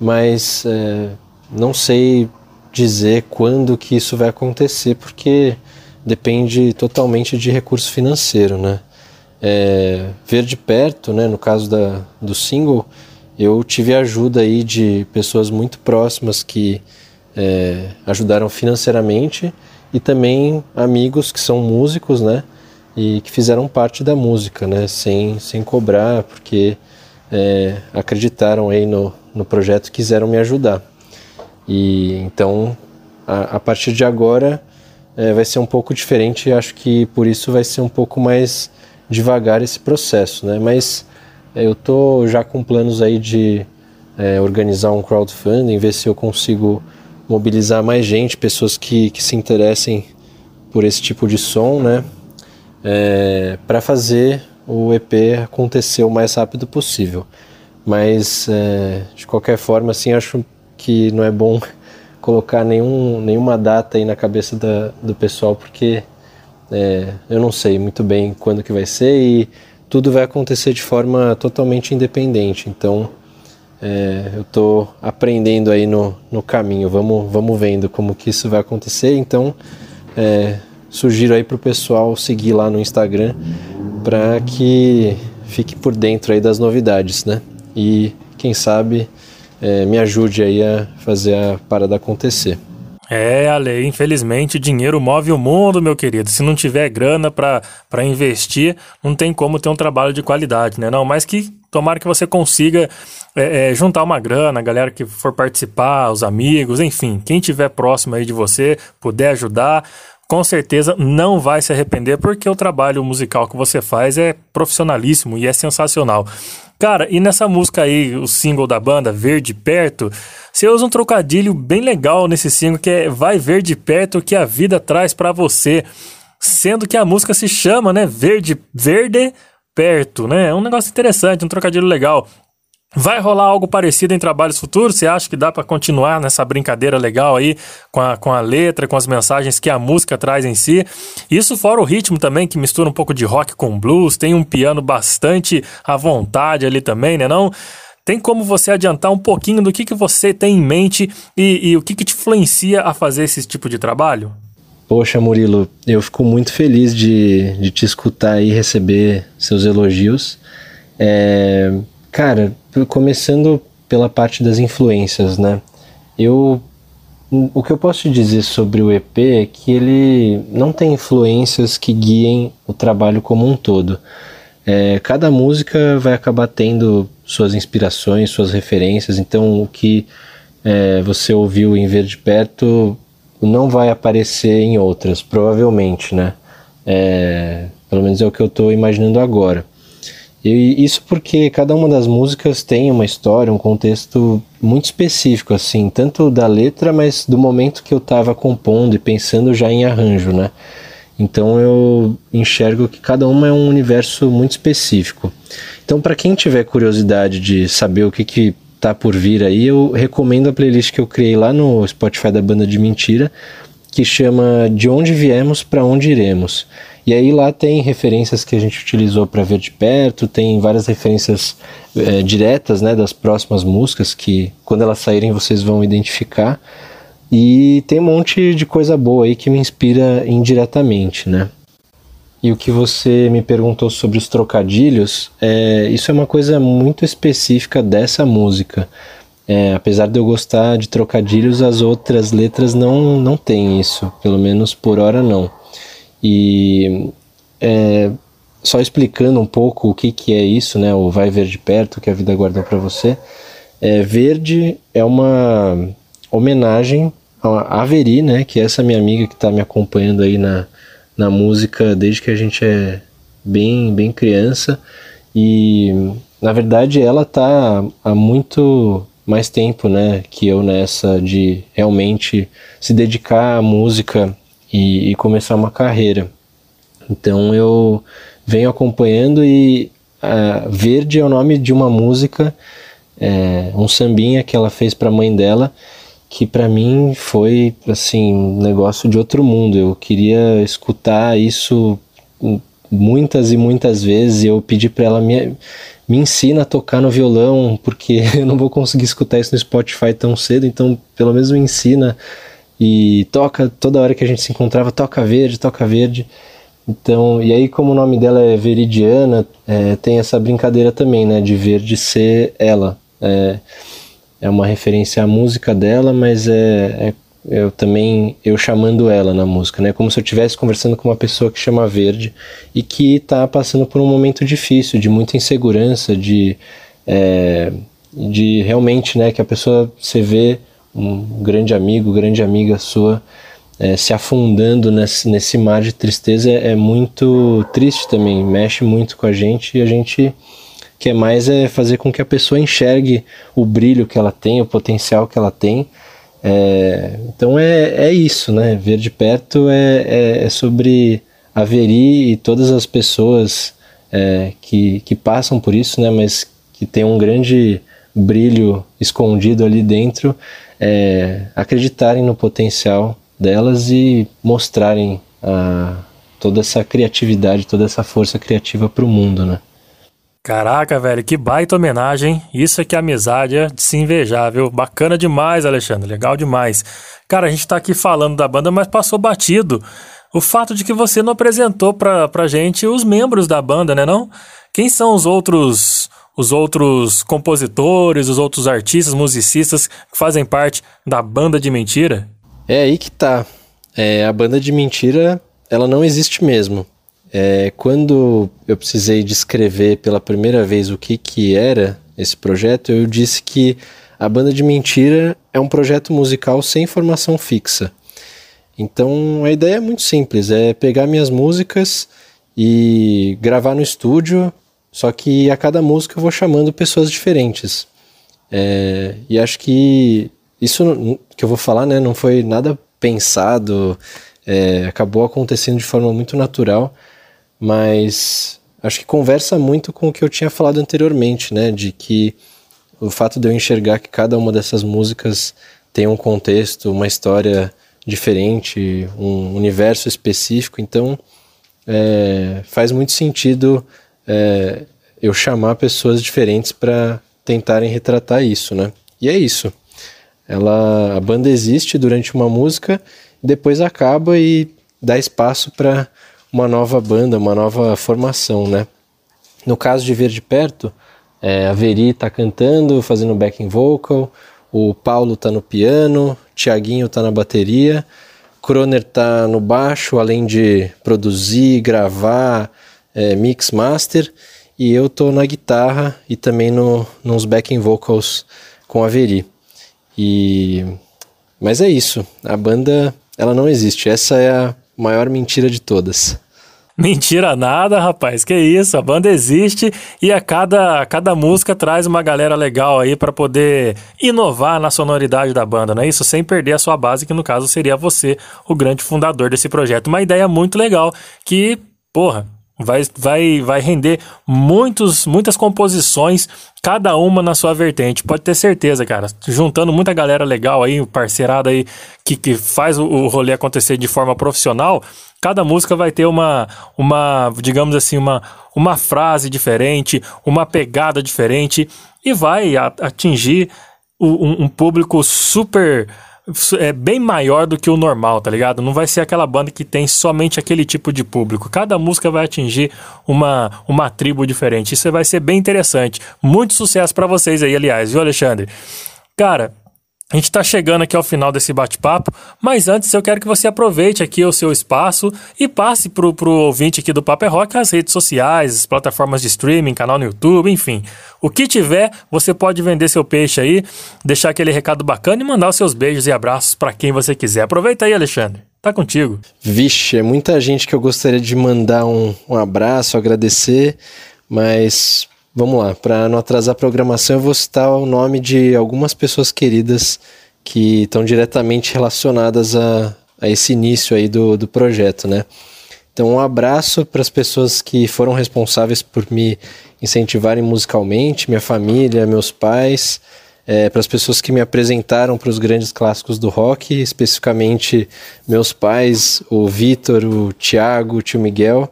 mas é, não sei dizer quando que isso vai acontecer, porque depende totalmente de recurso financeiro, né? É, Verde Perto, né, no caso da, do single, eu tive ajuda aí de pessoas muito próximas que é, ajudaram financeiramente e também amigos que são músicos, né? E que fizeram parte da música, né? Sem, sem cobrar, porque é, acreditaram aí no, no projeto e quiseram me ajudar. E então, a, a partir de agora, é, vai ser um pouco diferente. Acho que por isso vai ser um pouco mais devagar esse processo, né? Mas é, eu tô já com planos aí de é, organizar um crowdfunding, ver se eu consigo mobilizar mais gente, pessoas que, que se interessem por esse tipo de som, né? É, para fazer o EP acontecer o mais rápido possível. Mas é, de qualquer forma, assim, acho que não é bom colocar nenhum, nenhuma data aí na cabeça da, do pessoal, porque é, eu não sei muito bem quando que vai ser e tudo vai acontecer de forma totalmente independente. Então, é, eu estou aprendendo aí no, no caminho. Vamos, vamos vendo como que isso vai acontecer. Então, é, sugiro aí pro pessoal seguir lá no Instagram para que fique por dentro aí das novidades, né? E quem sabe é, me ajude aí a fazer a parada acontecer.
É, Ale, infelizmente dinheiro move o mundo, meu querido. Se não tiver grana pra investir, não tem como ter um trabalho de qualidade, né? Não, mas que tomara que você consiga é, é, juntar uma grana, a galera que for participar, os amigos, enfim, quem tiver próximo aí de você, puder ajudar, com certeza não vai se arrepender, porque o trabalho musical que você faz é profissionalíssimo e é sensacional. Cara, e nessa música aí, o single da banda, Verde Perto, você usa um trocadilho bem legal nesse single que é Vai ver de perto o que a vida traz pra você. Sendo que a música se chama, né, Verde, Verde Perto, né? É um negócio interessante, um trocadilho legal. Vai rolar algo parecido em trabalhos futuros? Você acha que dá pra continuar nessa brincadeira legal aí com a, com a letra, com as mensagens que a música traz em si? Isso fora o ritmo também, que mistura um pouco de rock com blues, tem um piano bastante à vontade ali também, né não? Tem como você adiantar um pouquinho do que, que você tem em mente e, e o que, que te influencia a fazer esse tipo de trabalho?
Poxa, Murilo, eu fico muito feliz de, de te escutar e receber seus elogios. É, cara, começando pela parte das influências, né? Eu, o que eu posso dizer sobre o EP é que ele não tem influências que guiem o trabalho como um todo. É, cada música vai acabar tendo suas inspirações, suas referências, então o que é, você ouviu em Verde Perto não vai aparecer em outras, provavelmente, né? É, pelo menos é o que eu estou imaginando agora. E isso porque cada uma das músicas tem uma história, um contexto muito específico, assim, tanto da letra, mas do momento que eu estava compondo e pensando já em arranjo, né? Então eu enxergo que cada uma é um universo muito específico. Então, para quem tiver curiosidade de saber o que, que tá por vir aí, eu recomendo a playlist que eu criei lá no Spotify da Banda de Mentira, que chama De Onde Viemos para Onde Iremos. E aí lá tem referências que a gente utilizou para ver de perto, tem várias referências é, diretas né, das próximas músicas que quando elas saírem vocês vão identificar. E tem um monte de coisa boa aí que me inspira indiretamente, né? E o que você me perguntou sobre os trocadilhos, é, isso é uma coisa muito específica dessa música. É, apesar de eu gostar de trocadilhos, as outras letras não, não têm isso, pelo menos por hora não. E é, só explicando um pouco o que, que é isso, né? O vai ver de perto que a vida guardou para você. É, verde é uma homenagem a Averi, né? Que é essa minha amiga que está me acompanhando aí na, na música desde que a gente é bem, bem criança. E na verdade ela tá há muito mais tempo, né, que eu nessa de realmente se dedicar à música e, e começar uma carreira. Então eu venho acompanhando e uh, Verde é o nome de uma música, é, um sambinha que ela fez para a mãe dela, que para mim foi assim um negócio de outro mundo. Eu queria escutar isso muitas e muitas vezes. Eu pedi para ela me, me ensina a tocar no violão, porque (laughs) eu não vou conseguir escutar isso no Spotify tão cedo, então pelo menos me ensina e toca toda hora que a gente se encontrava, toca verde, toca verde. Então, e aí como o nome dela é Veridiana, é, tem essa brincadeira também, né, de verde ser ela. É, é uma referência à música dela, mas é, é eu também eu chamando ela na música, né? Como se eu estivesse conversando com uma pessoa que chama Verde e que está passando por um momento difícil, de muita insegurança, de é, de realmente, né? Que a pessoa você vê um grande amigo, grande amiga sua é, se afundando nesse, nesse mar de tristeza é, é muito triste também, mexe muito com a gente e a gente quer mais é fazer com que a pessoa enxergue o brilho que ela tem, o potencial que ela tem é, então é, é isso, né? Ver de perto é, é, é sobre a Veri e todas as pessoas é, que, que passam por isso, né? Mas que tem um grande brilho escondido ali dentro, é, acreditarem no potencial delas e mostrarem a, toda essa criatividade, toda essa força criativa para o mundo, né?
Caraca, velho, que baita homenagem. Isso é que amizade é de se invejar, viu? Bacana demais, Alexandre. Legal demais. Cara, a gente tá aqui falando da banda, mas passou batido o fato de que você não apresentou pra, pra gente os membros da banda, né não? Quem são os outros os outros compositores, os outros artistas, musicistas que fazem parte da banda de mentira?
É aí que tá. É, a banda de mentira, ela não existe mesmo. É, quando eu precisei descrever pela primeira vez o que, que era esse projeto, eu disse que a Banda de Mentira é um projeto musical sem formação fixa. Então a ideia é muito simples, é pegar minhas músicas e gravar no estúdio, só que a cada música eu vou chamando pessoas diferentes. É, e acho que isso que eu vou falar né, não foi nada pensado, é, acabou acontecendo de forma muito natural mas acho que conversa muito com o que eu tinha falado anteriormente, né? De que o fato de eu enxergar que cada uma dessas músicas tem um contexto, uma história diferente, um universo específico, então é, faz muito sentido é, eu chamar pessoas diferentes para tentarem retratar isso, né? E é isso. Ela, a banda existe durante uma música, depois acaba e dá espaço para uma nova banda, uma nova formação, né? No caso de Ver de Perto, é, a Veri tá cantando, fazendo backing vocal, o Paulo tá no piano, Tiaguinho tá na bateria, Kroner tá no baixo, além de produzir, gravar, é, mix master, e eu tô na guitarra e também no, nos backing vocals com a Veri. E mas é isso, a banda ela não existe. Essa é a maior mentira de todas. (laughs)
Mentira nada, rapaz. Que isso? A banda existe e a cada, a cada música traz uma galera legal aí para poder inovar na sonoridade da banda, não é isso? Sem perder a sua base, que no caso seria você, o grande fundador desse projeto. Uma ideia muito legal que, porra, vai, vai, vai render muitos, muitas composições, cada uma na sua vertente. Pode ter certeza, cara. Juntando muita galera legal aí, parceirada aí que, que faz o, o rolê acontecer de forma profissional cada música vai ter uma, uma digamos assim, uma, uma frase diferente, uma pegada diferente e vai atingir um, um público super é bem maior do que o normal, tá ligado? Não vai ser aquela banda que tem somente aquele tipo de público. Cada música vai atingir uma, uma tribo diferente. Isso vai ser bem interessante. Muito sucesso para vocês aí, aliás, viu, Alexandre? Cara, A gente está chegando aqui ao final desse bate-papo, mas antes eu quero que você aproveite aqui o seu espaço e passe pro, pro ouvinte aqui do Papo é Rock as redes sociais, as plataformas de streaming, canal no YouTube, enfim. O que tiver, você pode vender seu peixe aí, deixar aquele recado bacana e mandar os seus beijos e abraços para quem você quiser. Aproveita aí, Alexandre. Tá contigo.
Vixe, é muita gente que eu gostaria de mandar um, um abraço, agradecer, mas vamos lá, para não atrasar a programação, eu vou citar o nome de algumas pessoas queridas que estão diretamente relacionadas a, a esse início aí do, do projeto, né? Então, um abraço para as pessoas que foram responsáveis por me incentivarem musicalmente, minha família, meus pais, é, para as pessoas que me apresentaram para os grandes clássicos do rock, especificamente meus pais, o Vitor, o Thiago, o tio Miguel.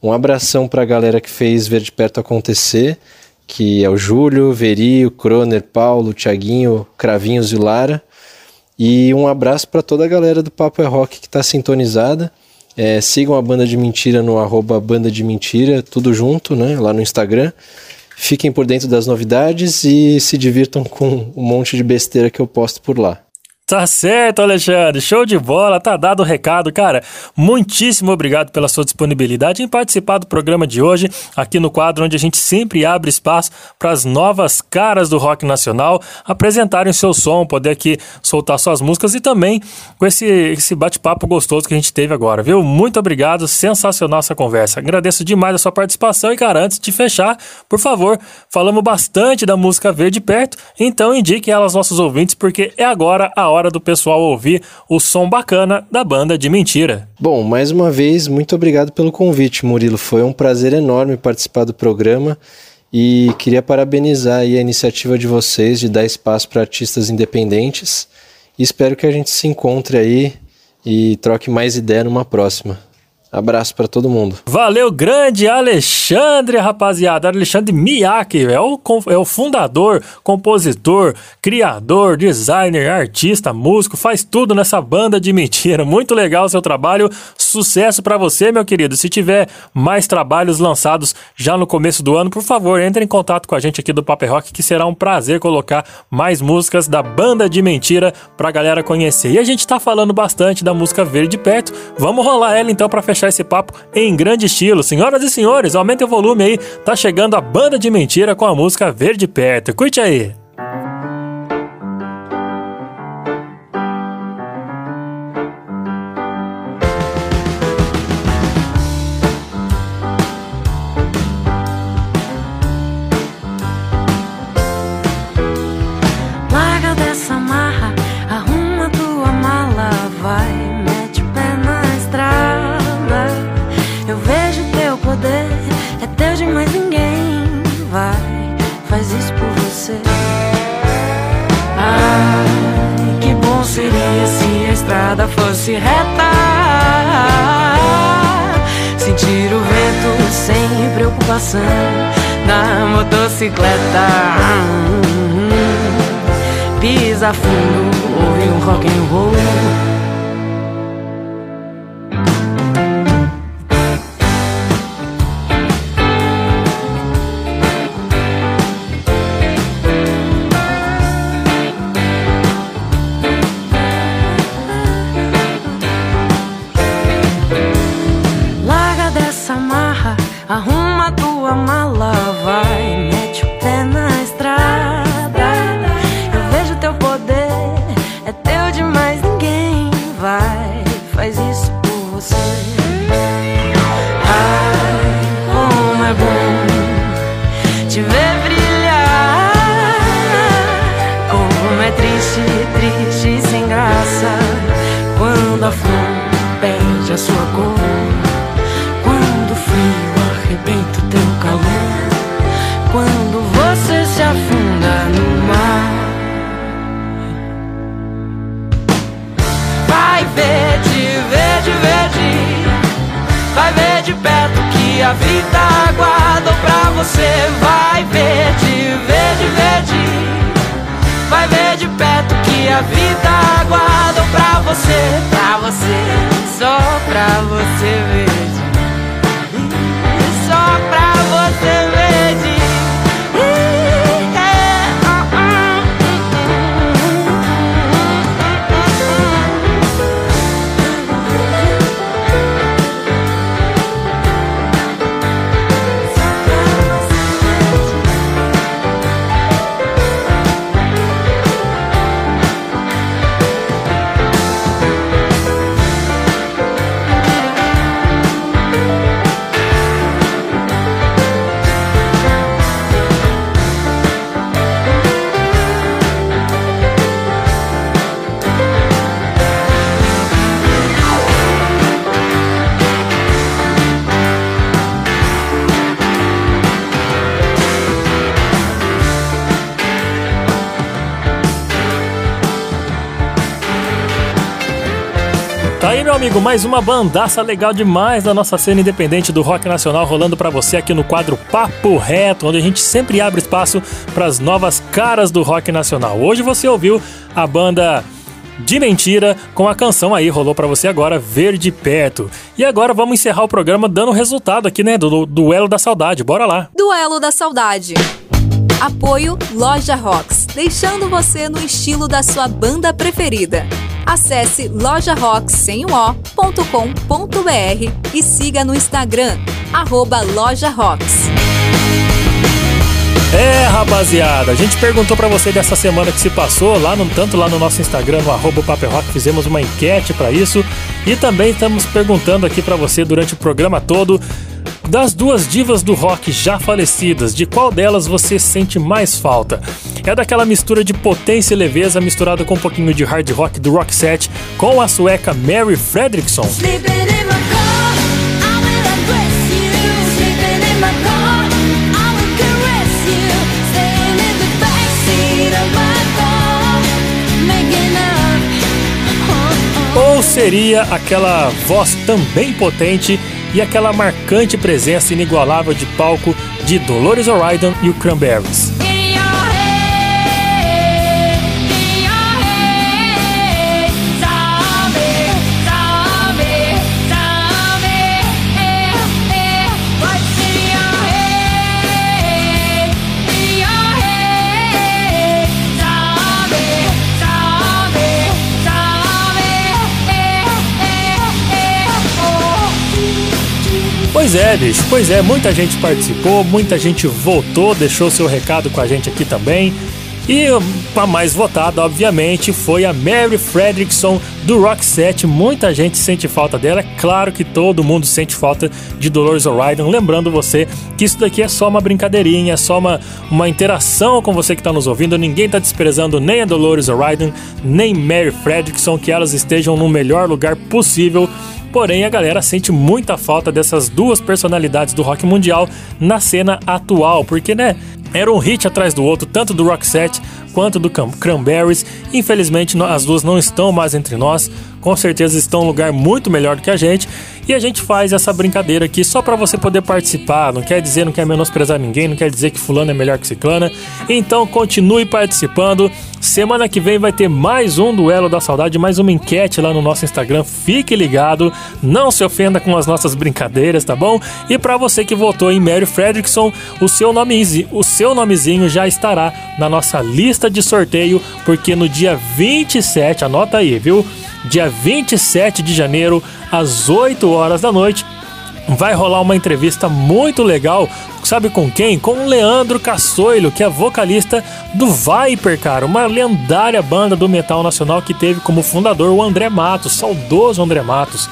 Um abração para a galera que fez Ver de Perto acontecer, que é o Júlio, Veri, o Croner, Paulo, o Thiaguinho, Cravinhos e Lara. E um abraço para toda a galera do Papo é Rock que está sintonizada. É, sigam a Banda de Mentira no arroba Banda de Mentira, tudo junto, né, lá no Instagram. Fiquem por dentro das novidades e se divirtam com um monte de besteira que eu posto por lá.
Tá certo, Alexandre. Show de bola, tá dado o recado, cara. Muitíssimo obrigado pela sua disponibilidade em participar do programa de hoje, aqui no quadro onde a gente sempre abre espaço para as novas caras do rock nacional apresentarem o seu som, poder aqui soltar suas músicas e também com esse, esse bate-papo gostoso que a gente teve agora, viu? Muito obrigado, sensacional essa conversa. Agradeço demais a sua participação e, cara, antes de fechar, por favor, falamos bastante da música Verde perto, então indique ela aos nossos ouvintes, porque é agora a hora do pessoal ouvir o som bacana da banda de mentira.
Bom, mais uma vez, muito obrigado pelo convite, Murilo. Foi um prazer enorme participar do programa e queria parabenizar a iniciativa de vocês de dar espaço para artistas independentes. E espero que a gente se encontre aí e troque mais ideia numa próxima. Abraço para todo mundo.
Valeu, grande Alexandre, rapaziada. Alexandre Miyake é o, é o fundador, compositor, criador, designer, artista, músico, faz tudo nessa banda de mentira. (laughs) Muito legal o seu trabalho. Sucesso para você, meu querido. Se tiver mais trabalhos lançados já no começo do ano, por favor, entre em contato com a gente aqui do Paper Rock, que será um prazer colocar mais músicas da banda de mentira pra galera conhecer. E a gente tá falando bastante da música Verde perto. Vamos rolar ela então pra fechar esse papo em grande estilo. Senhoras e senhores, aumentem o volume aí. Tá chegando a banda de mentira com a música Verde perto. Curte aí.
Na motocicleta. Pisa fundo, ouve um rock and roll.
Amigo, mais uma bandaça legal demais da nossa cena independente do rock nacional rolando pra você aqui no quadro Papo Reto, onde a gente sempre abre espaço pras novas caras do rock nacional. Hoje você ouviu a banda de mentira com a canção aí rolou pra você agora Verde Perto. E agora vamos encerrar o programa dando o resultado aqui, né, do, do duelo da saudade. Bora lá.
Duelo da Saudade. Apoio Loja Rocks, deixando você no estilo da sua banda preferida. Acesse lojarocks o.com.br e siga no Instagram, arroba Loja Rocks.
É, rapaziada, a gente perguntou pra você dessa semana que se passou, lá no, tanto lá no nosso Instagram, no arroba Rock, fizemos uma enquete pra isso. E também estamos perguntando aqui pra você durante o programa todo das duas divas do rock já falecidas, de qual delas você sente mais falta? É daquela mistura de potência e leveza misturada com um pouquinho de hard rock do rock set com a sueca Mary Fredriksson?
Up.
Ou seria aquela voz também potente e aquela marcante presença inigualável de palco de Dolores O'Riordan e o Cranberries? Pois é, bicho, pois é, muita gente participou, muita gente votou, deixou seu recado com a gente aqui também. E a mais votada, obviamente, foi a Mary Fredrickson do Rock Set. Muita gente sente falta dela. É claro que todo mundo sente falta de Dolores O'Riordan. Lembrando você que isso daqui é só uma brincadeirinha, é só uma, uma interação com você que está nos ouvindo. Ninguém está desprezando nem a Dolores O'Riordan, nem Mary Fredrickson, que elas estejam no melhor lugar possível. Porém, a galera sente muita falta dessas duas personalidades do rock mundial na cena atual, porque, né, era um hit atrás do outro, tanto do Roxette quanto do Cran- Cranberries. Infelizmente, as duas não estão mais entre nós. Com certeza estão em um lugar muito melhor do que a gente. E a gente faz essa brincadeira aqui só para você poder participar. Não quer dizer, não quer menosprezar ninguém, não quer dizer que fulano é melhor que ciclana. Então continue participando. Semana que vem vai ter mais um duelo da saudade, mais uma enquete lá no nosso Instagram. Fique ligado, não se ofenda com as nossas brincadeiras, tá bom? E para você que votou em Mary Fredrickson, o seu nomezinho, o seu nomezinho já estará na nossa lista de sorteio, porque no dia 27, anota aí, viu? Dia 27 de janeiro, às 8 horas da noite, vai rolar uma entrevista muito legal. Sabe com quem? Com o Leandro Cassoilo, que é vocalista do Viper, cara, uma lendária banda do metal nacional que teve como fundador o André Matos, saudoso André Matos.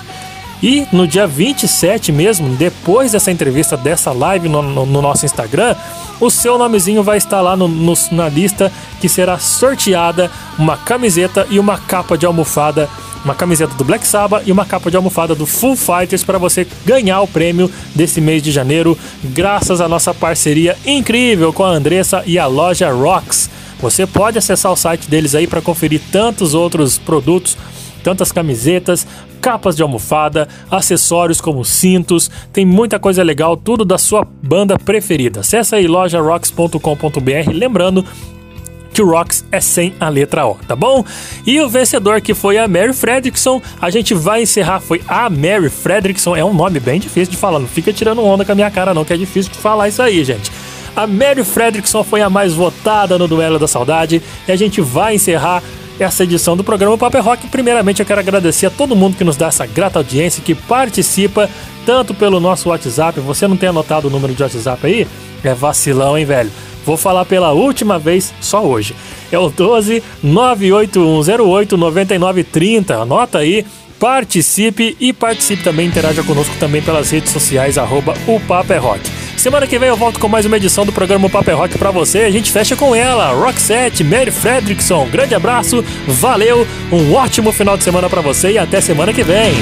E no dia 27 mesmo, depois dessa entrevista, dessa live no, no- no nosso Instagram, o seu nomezinho vai estar lá no- no- na lista que será sorteada uma camiseta e uma capa de almofada. Uma camiseta do Black Sabbath e uma capa de almofada do Full Fighters para você ganhar o prêmio desse mês de janeiro, graças à nossa parceria incrível com a Andressa e a loja Rocks. Você pode acessar o site deles aí para conferir tantos outros produtos tantas camisetas, capas de almofada, acessórios como cintos, tem muita coisa legal, tudo da sua banda preferida. Acesse aí lojarocks.com.br, lembrando que o Rocks é sem a letra O, tá bom? E o vencedor que foi a Mary Fredrickson, a gente vai encerrar, foi a Mary Fredrickson, é um nome bem difícil de falar, não fica tirando onda com a minha cara não, que é difícil de falar isso aí, gente. A Mary Fredrickson foi a mais votada no Duelo da Saudade e a gente vai encerrar essa edição do programa Paper Rock. Primeiramente, eu quero agradecer a todo mundo que nos dá essa grata audiência, que participa tanto pelo nosso WhatsApp. Você não tem anotado o número de WhatsApp aí? É vacilão, hein, velho? Vou falar pela última vez só hoje. É o 12 98108 9930. Anota aí. Participe e participe também, interaja conosco também pelas redes sociais, arroba o Papo é Rock. Semana que vem eu volto com mais uma edição do programa Papo é Rock pra você. A gente fecha com ela, Roxette, Mary Fredrickson. Grande abraço, valeu, um ótimo final de semana pra você e até semana que vem.